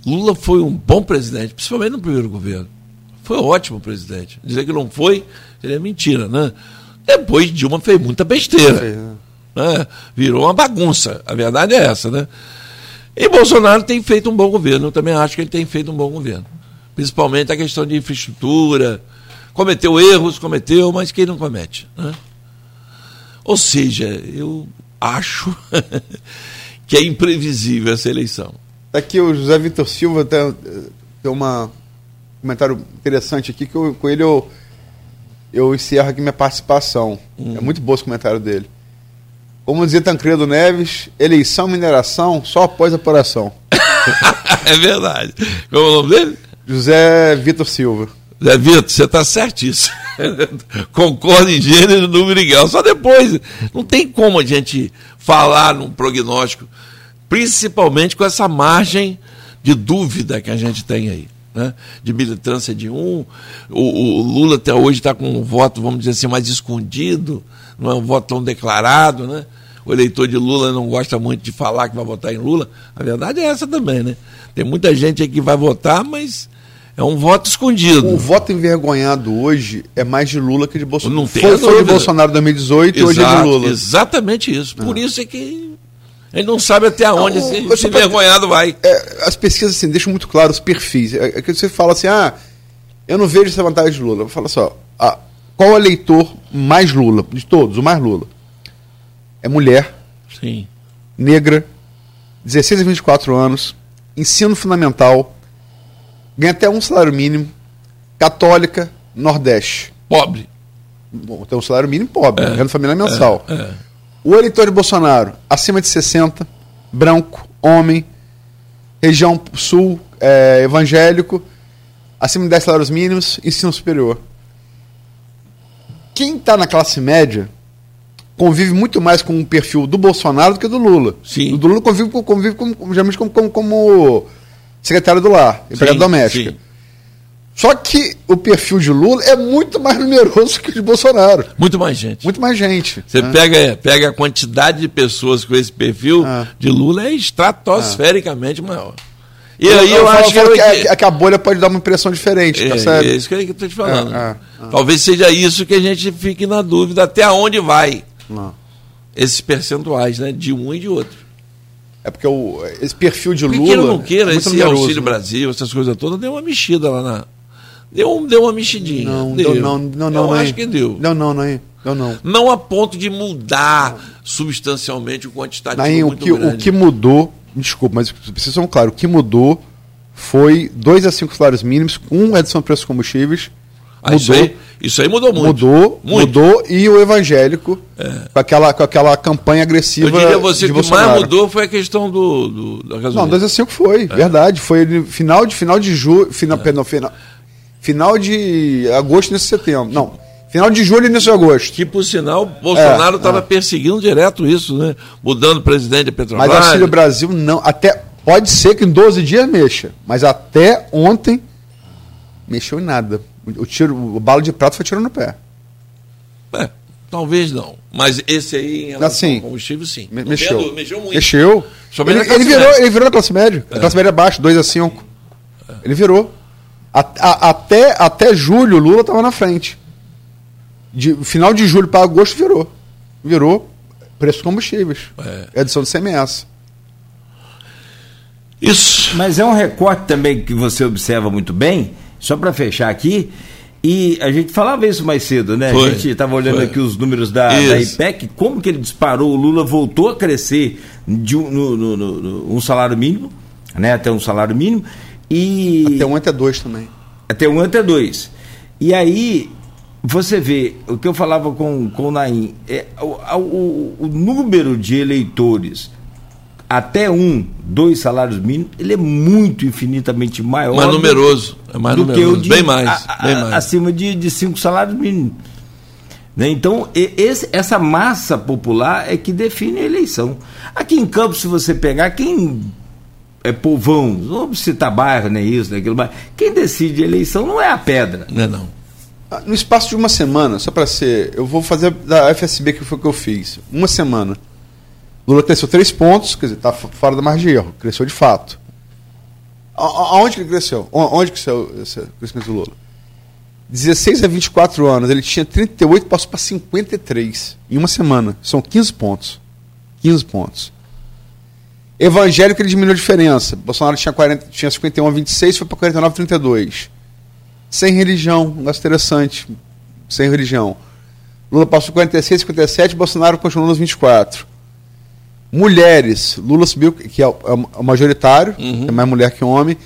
Lula foi um bom presidente, principalmente no primeiro governo. Foi um ótimo presidente. Dizer que não foi, seria mentira, né? Depois Dilma fez muita besteira. Né? né? Virou uma bagunça. A verdade é essa, né? E Bolsonaro tem feito um bom governo. Eu também acho que ele tem feito um bom governo. Principalmente a questão de infraestrutura. Cometeu erros, cometeu, mas quem não comete? Né? Ou seja, eu acho que é imprevisível essa eleição. Aqui o José Vitor Silva tem, tem uma- um comentário interessante aqui que eu- com ele eu, eu encerro aqui minha participação. É muito bom esse comentário dele. Como dizia Tancredo Neves, eleição mineração só após a apuração. é verdade. Como é o nome dele? José Vitor Silva. Zé Vitor, você está certíssimo. Concordo em gênero, número e. Só depois. Não tem como a gente falar num prognóstico, principalmente com essa margem de dúvida que a gente tem aí. Né? De militância de um. O, o Lula até hoje está com um voto, vamos dizer assim, mais escondido, não é um voto tão declarado, né? O eleitor de Lula não gosta muito de falar que vai votar em Lula. A verdade é essa também, né? Tem muita gente aí que vai votar, mas é um voto escondido. O voto envergonhado hoje é mais de Lula que de Bolsonaro. Não tem foi, foi de. Bolsonaro em 2018 e hoje é de Exato, Lula. Exatamente isso. Por isso é que ele não sabe até onde Não, esse, esse envergonhado vai. É, as pesquisas assim, deixam muito claro os perfis. É, é que você fala assim, ah, eu não vejo essa vantagem de Lula. Fala só, ah, qual é o eleitor mais Lula? De todos, o mais Lula. É mulher, Sim. negra, 16 a 24 anos, ensino fundamental, ganha até um salário mínimo, católica, Nordeste. Pobre. Bom, tem um salário mínimo pobre, renda família mensal. É. O eleitor de Bolsonaro, acima de 60, branco, homem, região sul, é, evangélico, acima de 10 salários mínimos, ensino superior. Quem está na classe média convive muito mais com o perfil do Bolsonaro do que do Lula. Sim. O do Lula convive, convive com- geralmente como, como, como secretário do lar, empregado doméstico. sim. Só que o perfil de Lula é muito mais numeroso que o de Bolsonaro. Muito mais gente. Muito mais gente. Você né? pega, pega a quantidade de pessoas com esse perfil Ah. de Lula é estratosfericamente maior. E Eu, aí eu, falo- acho que, eu- que, a, que a bolha pode dar uma impressão diferente, é, percebe? é isso que eu estou te falando. É, é, Talvez seja isso que a gente fique na dúvida até onde vai Não. esses percentuais, né? De um e de outro. É porque o, esse perfil de Lula. ou não queira, é esse numeroso, Auxílio né? Brasil, essas coisas todas, deu uma mexida lá na. Deu, um- deu uma mexidinha. Não, deu. deu, não, não, Eu não. não, acho hein? que deu. Não, não, não. Não, não. Não a ponto de mudar substancialmente o quantitativo Naim, o, que, o grande. que mudou, desculpa, mas vocês são claro, o que mudou foi 2 a 5 salários mínimos com redução de preços dos combustíveis. Ah, isso, aí, isso aí mudou muito. Mudou, Muito. É. mudou, e o evangélico com, aquela, com aquela campanha agressiva. Eu diria você de que Bolsonaro. mais mudou foi a questão do, do, da gasolina. Não, 2 a 5 foi, É. verdade. Foi final de final de julho, final, perdão, final, final de agosto nesse setembro. Não, final de julho e início de agosto. Que, por sinal, Bolsonaro É, estava é. perseguindo direto isso, né? Mudando o presidente da Petrobras. Mas Auxílio Brasil não, até pode ser que em 12 dias mexa, mas até ontem mexeu em nada. O tiro, o balo de prato foi tiro no pé. É, talvez não. Mas esse aí, em relação Assim, ao combustível, sim. Me- mexeu. mexeu muito. Mexeu. Ele, ele virou, média. ele virou na classe média. A classe média é baixa, 2 a 5. Ele virou. A- a- até, até julho, Lula estava na frente. De, final de julho para agosto, virou. Virou preço dos combustíveis. É. Edição do CMS. Isso. Mas é um recorte também que você observa muito bem, só para fechar aqui. E a gente falava isso mais cedo, né? Foi, a gente estava olhando foi. aqui os números da, da. IPEC, como que ele disparou, o Lula voltou a crescer de um, no- no- no- no- um salário mínimo, né? Até um salário mínimo. E Até um, até dois também. até um, até dois. E aí, você vê, o que eu falava com, com o Naim, é, o, o, o número de eleitores até um, dois salários mínimos, ele é muito infinitamente maior. Mais numeroso. É mais do que numeroso. o de, bem mais. a- a- bem mais. Acima de, de cinco salários mínimos. Né? Então, esse- essa massa popular é que define a eleição. Aqui em Campos, se você pegar, quem é povão, não vamos citar bairro, nem isso, nem aquilo, mas quem decide a eleição não é a pedra. Não é não. Ah, No espaço de uma semana, só para ser. Eu vou fazer da FSB que foi o que eu fiz. Uma semana. Lula cresceu três pontos, quer dizer, está fora da margem de erro. Cresceu de fato. Aonde que ele cresceu? O- Onde que cresceu esse crescimento do Lula? 16 a 24 anos, ele tinha 38, passou para 53 em uma semana. São 15 pontos. 15 pontos. Evangélico ele diminuiu a diferença. Bolsonaro tinha, 40, tinha 51 a 26, foi para 49 a 32. Sem religião, um negócio interessante. Sem religião. Lula passou 46, 57, Bolsonaro continuou nos 24. Mulheres, Lula subiu, que é o, é o majoritário, Uhum. é mais mulher que homem.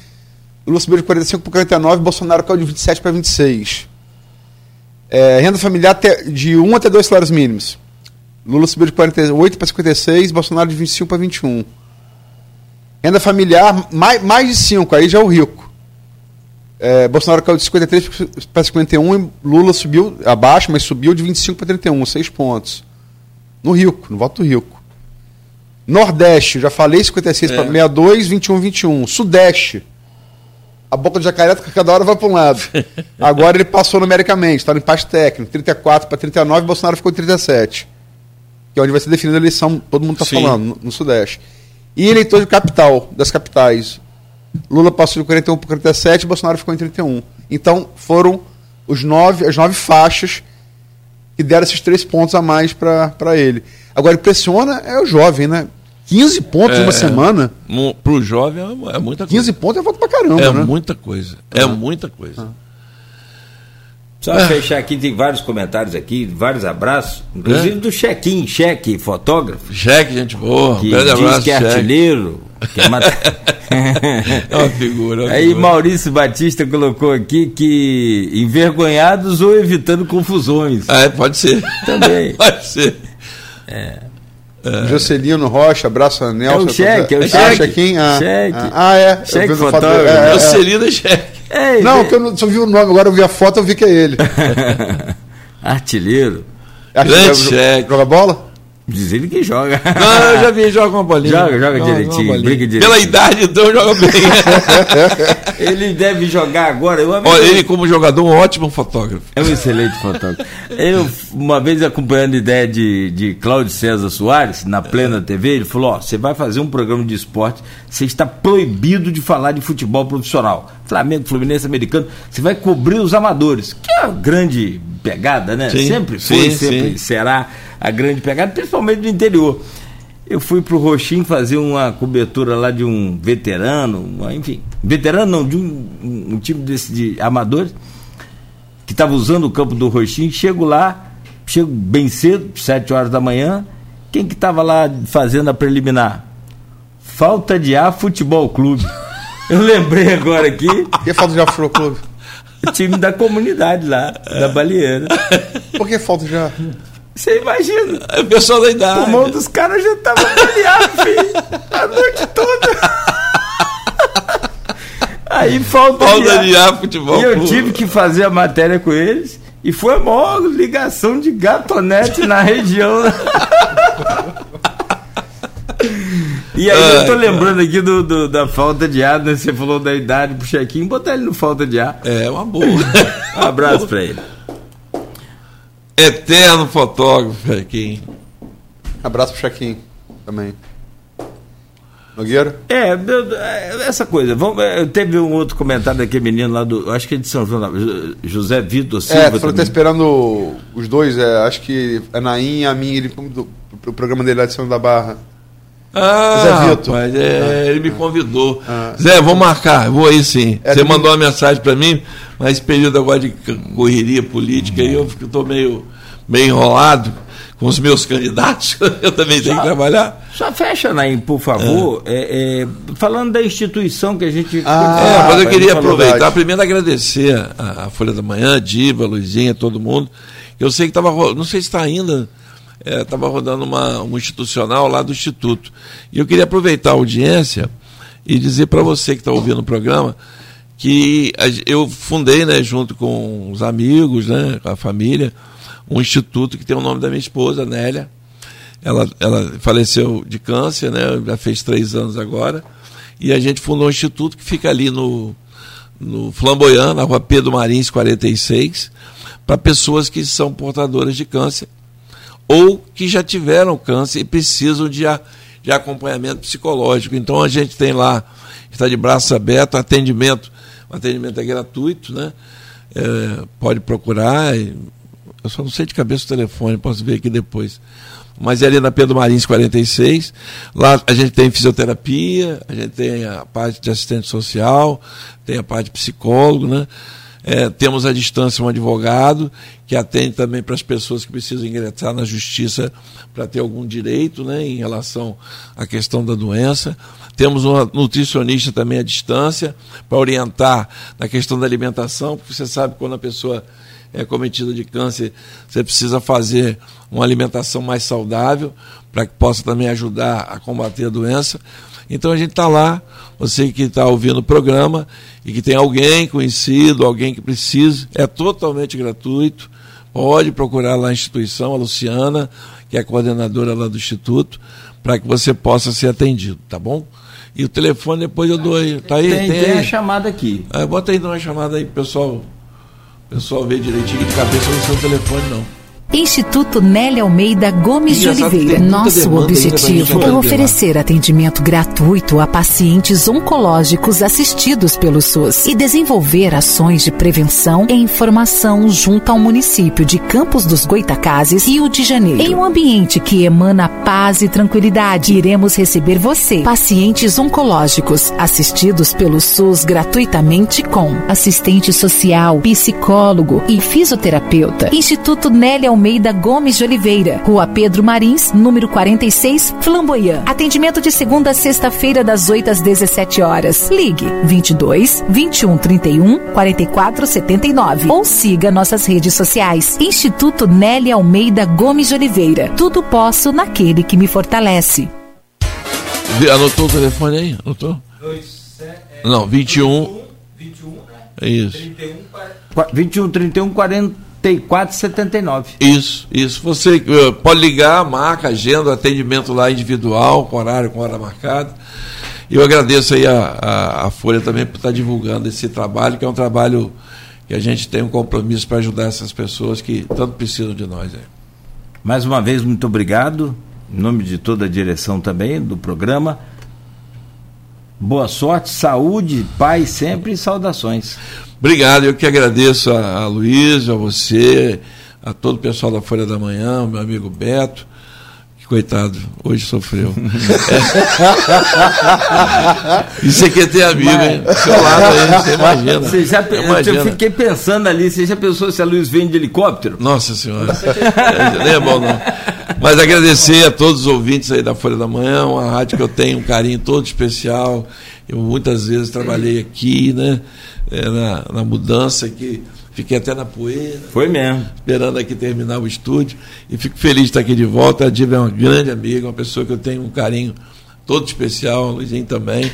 Lula subiu de 45 para 49, Bolsonaro caiu de 27 para 26. É, renda familiar até- de 1 até 2 salários mínimos. Lula subiu de 48 para 56, Bolsonaro de 25 para 21. Renda familiar, mais, mais de 5, aí já é o rico. É, Bolsonaro caiu de 53 para 51 e Lula subiu abaixo, mas subiu de 25 para 31, 6 pontos. No rico, no voto do rico. Nordeste, já falei, 56 É. para 62, 21, 21. Sudeste, a boca de jacaré cada hora vai para um lado. Agora ele passou numericamente, está no empate técnico, 34 para 39, Bolsonaro ficou em 37. Que é onde vai ser definida a eleição, todo mundo está falando, no, no Sudeste. E eleitor de capital, das capitais. Lula passou de 41 para 47, Bolsonaro ficou em 31. Então foram os nove, as nove faixas que deram esses três pontos a mais para ele. Agora, impressiona é o jovem, né? 15 pontos em uma É. semana. Mu- Pro jovem é é muita coisa. 15 pontos é voto pra caramba, é né? muita coisa. É muita coisa. Só fechar aqui, tem vários comentários aqui, vários abraços, inclusive É. do Chequim, Cheque, fotógrafo, Cheque, gente boa. que grande diz abraço, que é Cheque. artilheiro. Que é É uma figura. é uma Aí figura. Maurício Batista colocou aqui que envergonhados ou evitando confusões. Ah, é, pode ser. Também. pode ser. Jocelino Rocha, abraço a Nelson. É o cheque, é o Ah, cheque. Ah, Cheque. ah, é. Cheque fotógrafo. é, é, é. Jocelino Cheque. Ei, Não, que eu não, só vi o nome, agora eu vi a foto eu vi que é ele. artilheiro. Acho Grande cheque. Joga bola? Diz ele que joga. Não, eu já vi, joga uma bolinha. Joga, joga direitinho, bolinha. brinca direitinho. Pela idade, então, joga bem. ele deve jogar agora. Eu, Olha, ele como jogador, um ótimo fotógrafo. É um excelente fotógrafo. Eu, uma vez acompanhando a ideia de, de Cláudio César Soares, na plena TV, ele falou: Ó, você vai fazer um programa de esporte, você está proibido de falar de futebol profissional. Flamengo, Fluminense, Americano, você vai cobrir os amadores, que é a grande pegada, né? Sim, sempre foi, sim, sempre sim. será a grande pegada, principalmente no interior. Eu fui pro Roxim fazer uma cobertura lá de um veterano, enfim, veterano não, de um, um- time desse de amadores que estava usando o campo do Roxinho, chego lá, chego bem cedo, sete horas da manhã, quem que estava lá fazendo a preliminar? Falta de ar Futebol Clube. Eu lembrei agora aqui, Que falta de Afro Clube? O time da comunidade lá, da Balieira. Por que falta já? Você imagina, É o pessoal da o idade. pulmão dos caras já estava baleado, filho, a noite toda. Aí falta, Falta de ar. ar, futebol. E eu tive que fazer a matéria com eles. E foi a maior ligação de gatonete na região. E aí eu tô lembrando aqui do, do- da falta de ar, né? Você falou da idade pro chequinho, botar ele no falta de ar. É uma boa. Um abraço pra ele. eterno fotógrafo aqui. Abraço pro Chaquinho também. Nogueira? É, é, essa coisa. Vamos, é, teve um outro comentário daquele menino lá do. Acho que é de São João, José Vitor Silva. É, falou que tá esperando os dois, é, acho que a Nain e a mim, ele do, pro programa dele lá de São da Barra. Ah, Zé Vitor. rapaz, é, ele me convidou. Ah. Zé, vou marcar, vou aí sim. É Você domingo. mandou uma mensagem para mim, mas esse período agora de correria política aí, eu estou meio, meio enrolado com os meus candidatos. Eu também tenho que trabalhar. Só fecha, Naim, por favor. É, é, falando da instituição que a gente. Ah, É, mas eu queria aproveitar, verdade. primeiro agradecer a, a Folha da Manhã, a Diva, a Luizinha, todo mundo. Eu sei que estava, não sei se está ainda, estava rodando uma, um institucional lá do Instituto. E eu queria aproveitar a audiência e dizer para você que está ouvindo o programa que eu fundei, né, junto com os amigos, né, a família, um instituto que tem o nome da minha esposa, Nélia. Ela, ela faleceu de câncer, né? Já fez três anos agora. E a gente fundou um instituto que fica ali no, no Flamboyant, na rua Pedro Marins 46, para pessoas que são portadoras de câncer ou que já tiveram câncer e precisam de, de acompanhamento psicológico. Então a gente tem lá, está de braços abertos, atendimento, o atendimento é gratuito, né? É, pode procurar. Eu só não sei de cabeça o telefone, posso ver aqui depois. Mas é ali na Pedro Marins 46. Lá a gente tem fisioterapia, a gente tem a parte de assistente social, tem a parte de psicólogo, né? É, temos à distância um advogado que atende também para as pessoas que precisam ingressar na justiça para ter algum direito né, em relação à questão da doença. Temos uma nutricionista também à distância para orientar na questão da alimentação, porque você sabe quando a pessoa é cometida de câncer, você precisa fazer uma alimentação mais saudável para que possa também ajudar a combater a doença. Então a gente está lá, você que está ouvindo o programa e que tem alguém conhecido, alguém que precise, é totalmente gratuito. Pode procurar lá a instituição, a Luciana, que é a coordenadora lá do Instituto, para que você possa ser atendido, tá bom? E o telefone depois eu dou aí. Tá aí? Tem, Tem, tem aí? a chamada aqui. Ah, bota aí uma chamada aí, pessoal. Pessoal ver direitinho de cabeça no seu telefone, não. Instituto Nélia Almeida Gomes de Oliveira. Nosso objetivo é oferecer atendimento gratuito a pacientes oncológicos assistidos pelo SUS e desenvolver ações de prevenção e informação junto ao município de Campos dos Goitacazes, Rio de Janeiro. Em um ambiente que emana paz e tranquilidade, iremos receber você, pacientes oncológicos assistidos pelo SUS gratuitamente com assistente social, psicólogo e fisioterapeuta. Instituto Nélia Almeida Gomes de Oliveira, Rua Pedro Marins, número 46, Flamboyant. Atendimento de segunda a sexta-feira das 8 às 17 horas. Ligue 22 21 31 44 79 ou siga nossas redes sociais. Instituto Nélia Almeida Gomes de Oliveira. Tudo posso naquele que me fortalece. Anotou o telefone aí? Anotou? Não, 21. É isso. 21 31 44 79. Isso, isso. Você eh, pode ligar, marca, agenda, atendimento lá individual, com horário, com hora marcada. E eu agradeço aí a, a, a Folha também por estar divulgando esse trabalho, que é um trabalho que a gente tem um compromisso para ajudar essas pessoas que tanto precisam de nós. Aí. Mais uma vez, muito obrigado. Em nome de toda a direção também do programa. Boa sorte, saúde, paz sempre e saudações. Obrigado, eu que agradeço a, a Luiz, a você, a todo o pessoal da Folha da Manhã, o meu amigo Beto, que coitado, hoje sofreu. Isso aqui é ter amigo, hein? Do seu lado aí, você imagina. Você já, eu imagina. fiquei pensando ali, você já pensou se a luz vem de helicóptero? Nossa Senhora. É, Nem é bom, não. Mas agradecer a todos os ouvintes aí da Folha da Manhã, uma rádio que eu tenho um carinho todo especial. Eu muitas vezes trabalhei aqui, né? é, na, na mudança, que fiquei até na poeira, Foi mesmo. esperando aqui terminar o estúdio. E fico feliz de estar aqui de volta. A Diva é uma grande amiga, uma pessoa que eu tenho um carinho todo especial, o Luizinho também.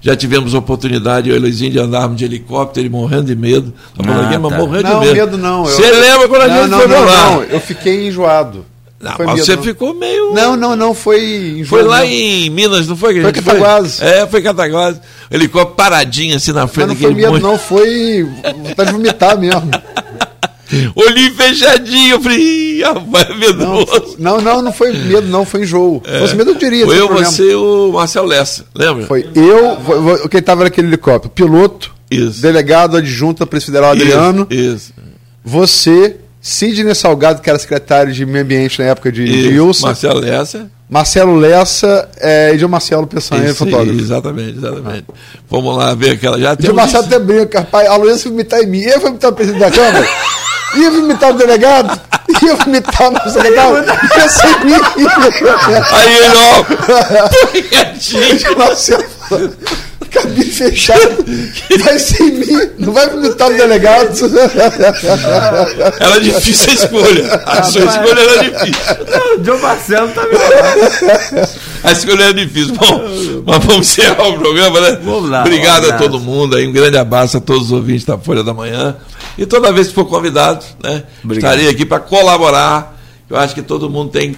Já tivemos a oportunidade, eu e o Luizinho, de andarmos de helicóptero e morrendo de medo. Tá falando Ah, aqui, mas tá. morrendo Não, de medo. medo não. eu- Você lembra quando a não, gente não, foi não, lá? não, eu fiquei enjoado. Não, foi mas medo, você não. ficou meio. Não, não, não, foi enjoo. Foi lá não. em Minas, não foi? Foi Cataguases. É, foi Cataguases. O helicóptero paradinho assim na Mas frente não foi medo, monte. não, foi vontade de vomitar mesmo. Olhinho fechadinho, eu falei, rapaz, é Não, medroso. não, não, não foi medo, não, foi enjoo. Se fosse medo, eu diria. É. Foi eu, problema. você e o Marcel Lessa, lembra? Foi eu, quem tava naquele helicóptero? Piloto, Isso. delegado adjunto da Polícia Federal Adriano, Isso, isso. você, Sidney Salgado, que era secretário de Meio Ambiente na época de isso. Wilson, Marcel Lessa. Marcelo Lessa é, e Gil Marcelo Peçanha, Isso, fotógrafo. exatamente, exatamente. Vamos lá ver aquela. Já Gil Marcelo até brinca, rapaz, a Luísa foi imitar em mim, eu fui imitar o presidente da Câmara, ia imitar o delegado, ia imitar o secretário, ia ser mim. Aí quietinho. Gil Marcelo cabine fechado, vai ser em mim, não vai imitar o delegado. Era difícil a escolha. A sua escolha era difícil. O João Marcelo tá me A escolha era difícil. Bom, mas vamos encerrar o programa, né? Vamos lá, Obrigado um a todo mundo aí. Um grande abraço a todos os ouvintes da Folha da Manhã. E toda vez que for convidado, né? Obrigado. Estarei aqui para colaborar. Eu acho que todo mundo tem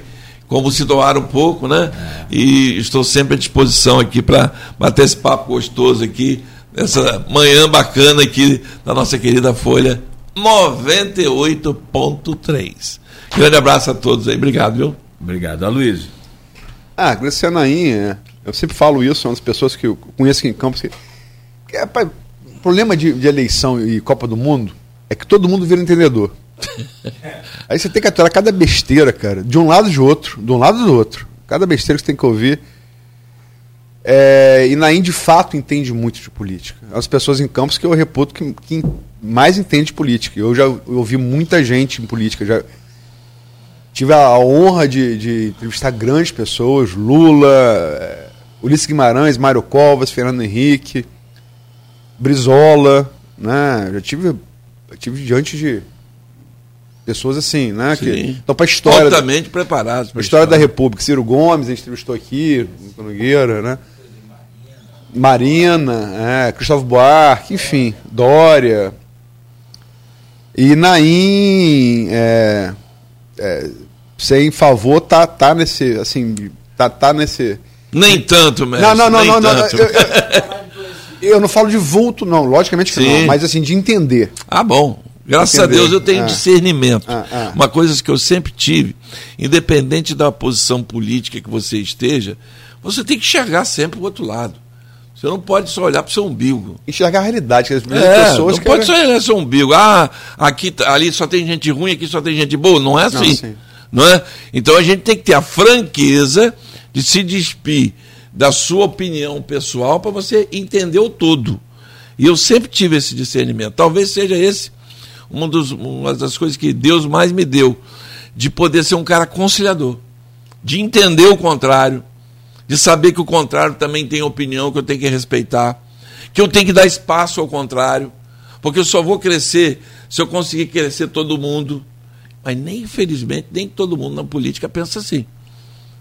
como se doar um pouco, né? E estou sempre à disposição aqui para bater esse papo gostoso aqui, nessa manhã bacana aqui da nossa querida Folha 98.3. Grande abraço a todos aí. Obrigado, viu? Obrigado, Aloysio. Ah, é. eu sempre falo isso, é uma das pessoas que eu conheço aqui em Campos. Que, que, o problema de, de eleição e Copa do Mundo é que todo mundo vira entendedor. Aí você tem que aturar cada besteira, cara, de um lado de outro, de um lado do outro. Cada besteira que você tem que ouvir. É, e Naim, de fato, entende muito de política. As pessoas em Campos que eu reputo que, que mais entende de política. Eu já ouvi muita gente em política, já tive a honra de, de entrevistar grandes pessoas, Lula, eh, Ulisses Guimarães, Mário Covas, Fernando Henrique, Brizola, né? Já tive, tive diante de pessoas assim, né? Que Sim. estão para a história, da, Altamente preparados. pra pra história da República. Ciro Gomes, a gente entrevistou aqui, Nogueira, né? Marina, é, Cristóvão Buarque, enfim, Dória. E Naim, é, é, sem favor, tá, tá nesse, assim, tá, tá nesse... Nem tanto, mestre. Não, não, não, não, não, tanto. eu, eu- eu não falo de vulto, não, logicamente que Sim. não, mas assim, de entender. Ah, bom. Graças a. Deus eu tenho Ah. discernimento. Ah, ah. Uma coisa que eu sempre tive, independente da posição política que você esteja, você tem que enxergar sempre o outro lado. Você não pode só olhar para o seu umbigo. Enxergar a realidade, que as É, pessoas não pode só olhar seu umbigo. Ah, aqui, tá- ali só tem gente ruim, aqui só tem gente boa. Não é assim. sim. Não, é? Então a gente tem que ter a franqueza de se despir da sua opinião pessoal para você entender o todo. E eu sempre tive esse discernimento. Talvez seja esse um dos, uma das coisas que Deus mais me deu, de poder ser um cara conciliador, de entender o contrário, de saber que o contrário também tem opinião que eu tenho que respeitar, que eu tenho que dar espaço ao contrário, porque eu só vou crescer se eu conseguir crescer todo mundo. Mas nem, infelizmente, nem todo mundo na política pensa assim.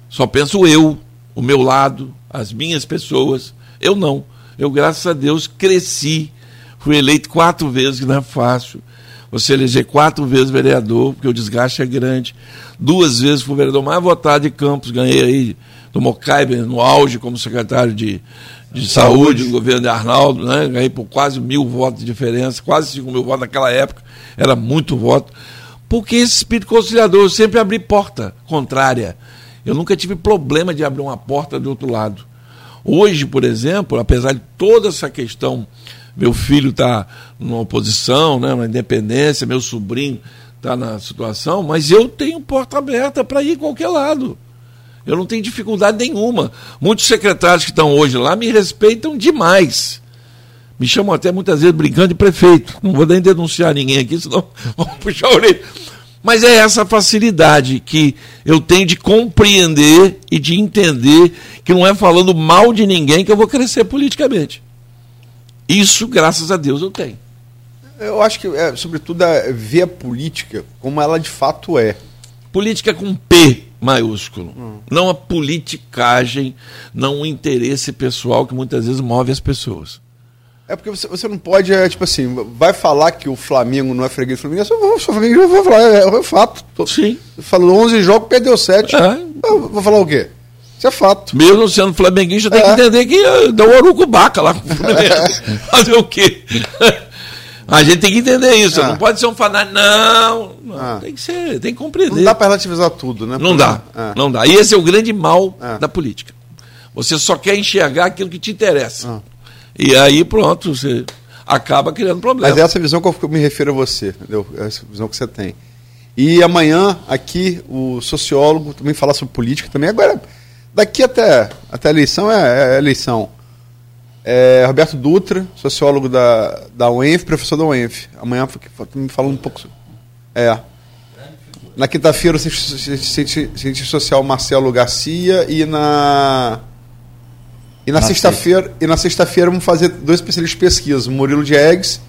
Só penso eu, o meu lado, as minhas pessoas. Eu não. Eu, graças a Deus, cresci. Fui eleito quatro vezes, que não é fácil. Você eleger quatro vezes vereador, porque o desgaste é grande. Duas vezes fui o vereador mais votado de Campos, ganhei aí do Mocaibe no auge como secretário de, de saúde, do governo de Arnaldo, né? ganhei por quase mil votos de diferença, quase cinco mil votos naquela época, era muito voto. Porque esse espírito conciliador, eu sempre abri porta contrária. Eu nunca tive problema de abrir uma porta do outro lado. Hoje, por exemplo, apesar de toda essa questão, meu filho está numa oposição, né, na independência, meu sobrinho está na situação, mas eu tenho porta aberta para ir qualquer lado. Eu não tenho dificuldade nenhuma. Muitos secretários que estão hoje lá me respeitam demais. Me chamam até muitas vezes brincando de prefeito. Não vou nem denunciar ninguém aqui, senão vão puxar a orelha. Mas é essa facilidade que eu tenho de compreender e de entender que não é falando mal de ninguém que eu vou crescer politicamente. Isso, graças a Deus, eu tenho. Eu acho que, é, sobretudo, é ver a política como ela de fato é. Política com P maiúsculo. Não a politicagem, não o interesse pessoal que muitas vezes move as pessoas. É porque você, você não pode, é, tipo assim, vai falar que o Flamengo não é freguês do Flamengo, eu vou, sou Flamengo, eu vou falar, é, é fato. Sim. Falou 11 jogos, perdeu 7. É. Eu vou falar o quê? Isso é fato. Mesmo sendo flamenguista, tem É. que entender que eh, dá o Urucubaca lá com o Fluminense. Fazer o quê? A gente tem que entender isso. Ah. Não pode ser um fanático. Não, não. Ah. Tem que ser, tem que compreender. Não dá para relativizar tudo, né? Não dá, É. não dá. E esse é o grande mal É. da política. Você só quer enxergar aquilo que te interessa. E aí, pronto, você acaba criando problema. Mas é essa visão que eu me refiro a você, entendeu? Essa visão que você tem. E amanhã, aqui, o sociólogo também falar sobre política também. Agora, daqui até, até a eleição é, é eleição. É, Roberto Dutra, sociólogo da, da UENF, professor da UENF. Amanhã me falando um pouco. sobre- É. Na quinta-feira, o cientista- social Marcelo Garcia e na. E na, sexta-feira, e na sexta-feira vamos fazer dois especialistas de pesquisa, o Murilo Diegues,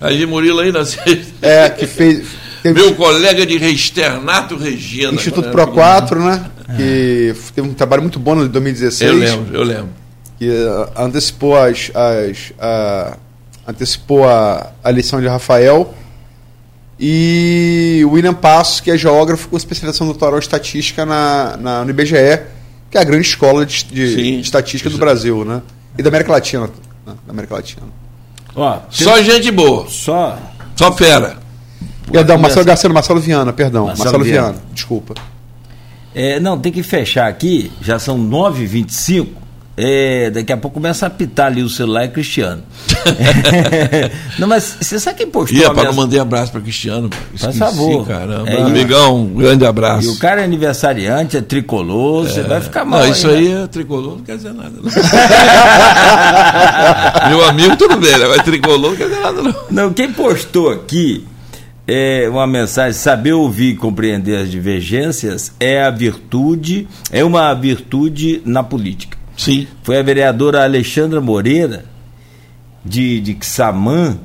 Aí Murilo aí na sexta. é, que fez teve Meu colega de Resternato Regina. Instituto era Pro 4, né? Que teve um trabalho muito bom em 2016. Eu lembro, eu lembro. Que eh, antecipou as, as a, antecipou a, a lição de Rafael. E o William Passos, que é geógrafo com especialização doutoral em estatística na, na, no IBGE, que é a grande escola de, de Sim. estatística do Brasil, né? E da América Latina. né? Da América Latina. Ó, Só gente boa, só só fera. Perdão, Marcelo Garcia, Marcelo Viana, perdão. Marcelo Marcelo, Viana. Viana. desculpa. É, não, tem que fechar aqui, já são 9h25. É, daqui a pouco começa a apitar ali o celular e Cristiano. não, mas você sabe quem postou Ih, a rapaz, não minha- mandei abraço para Cristiano. Esqueci, favor. caramba. É, Amigão, um grande abraço. E o cara é aniversariante, é tricolor, você vai ficar mal. Não, isso né? aí é tricolor, não quer dizer nada. Meu amigo, tudo bem, né? mas tricolor não quer dizer nada, não. Não, quem postou aqui é uma mensagem, saber ouvir e compreender as divergências é a virtude, é uma virtude na política. Sim. Foi a vereadora Alexandra Moreira, de, de Xamã,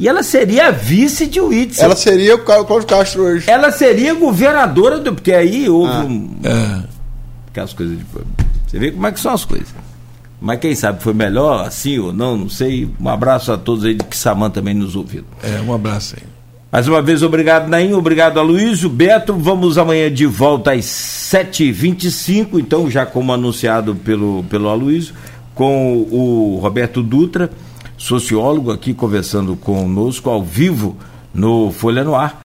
e ela seria a vice de Whitson. Ela seria o Clá- Cláudio Castro hoje. Ela seria governadora do. Porque aí houve Ah. um. É. Aquelas coisas de. Você vê como é que são as coisas. Mas quem sabe foi melhor, assim ou não, não sei. Um abraço a todos aí de Xamã também nos ouvindo. É, um abraço aí. Mais uma vez, obrigado, Naim, obrigado, Aloysio. Beto, vamos amanhã de volta às 7h25, então, já como anunciado pelo, pelo Aloysio, com o Roberto Dutra, sociólogo, aqui conversando conosco ao vivo no Folha no Ar.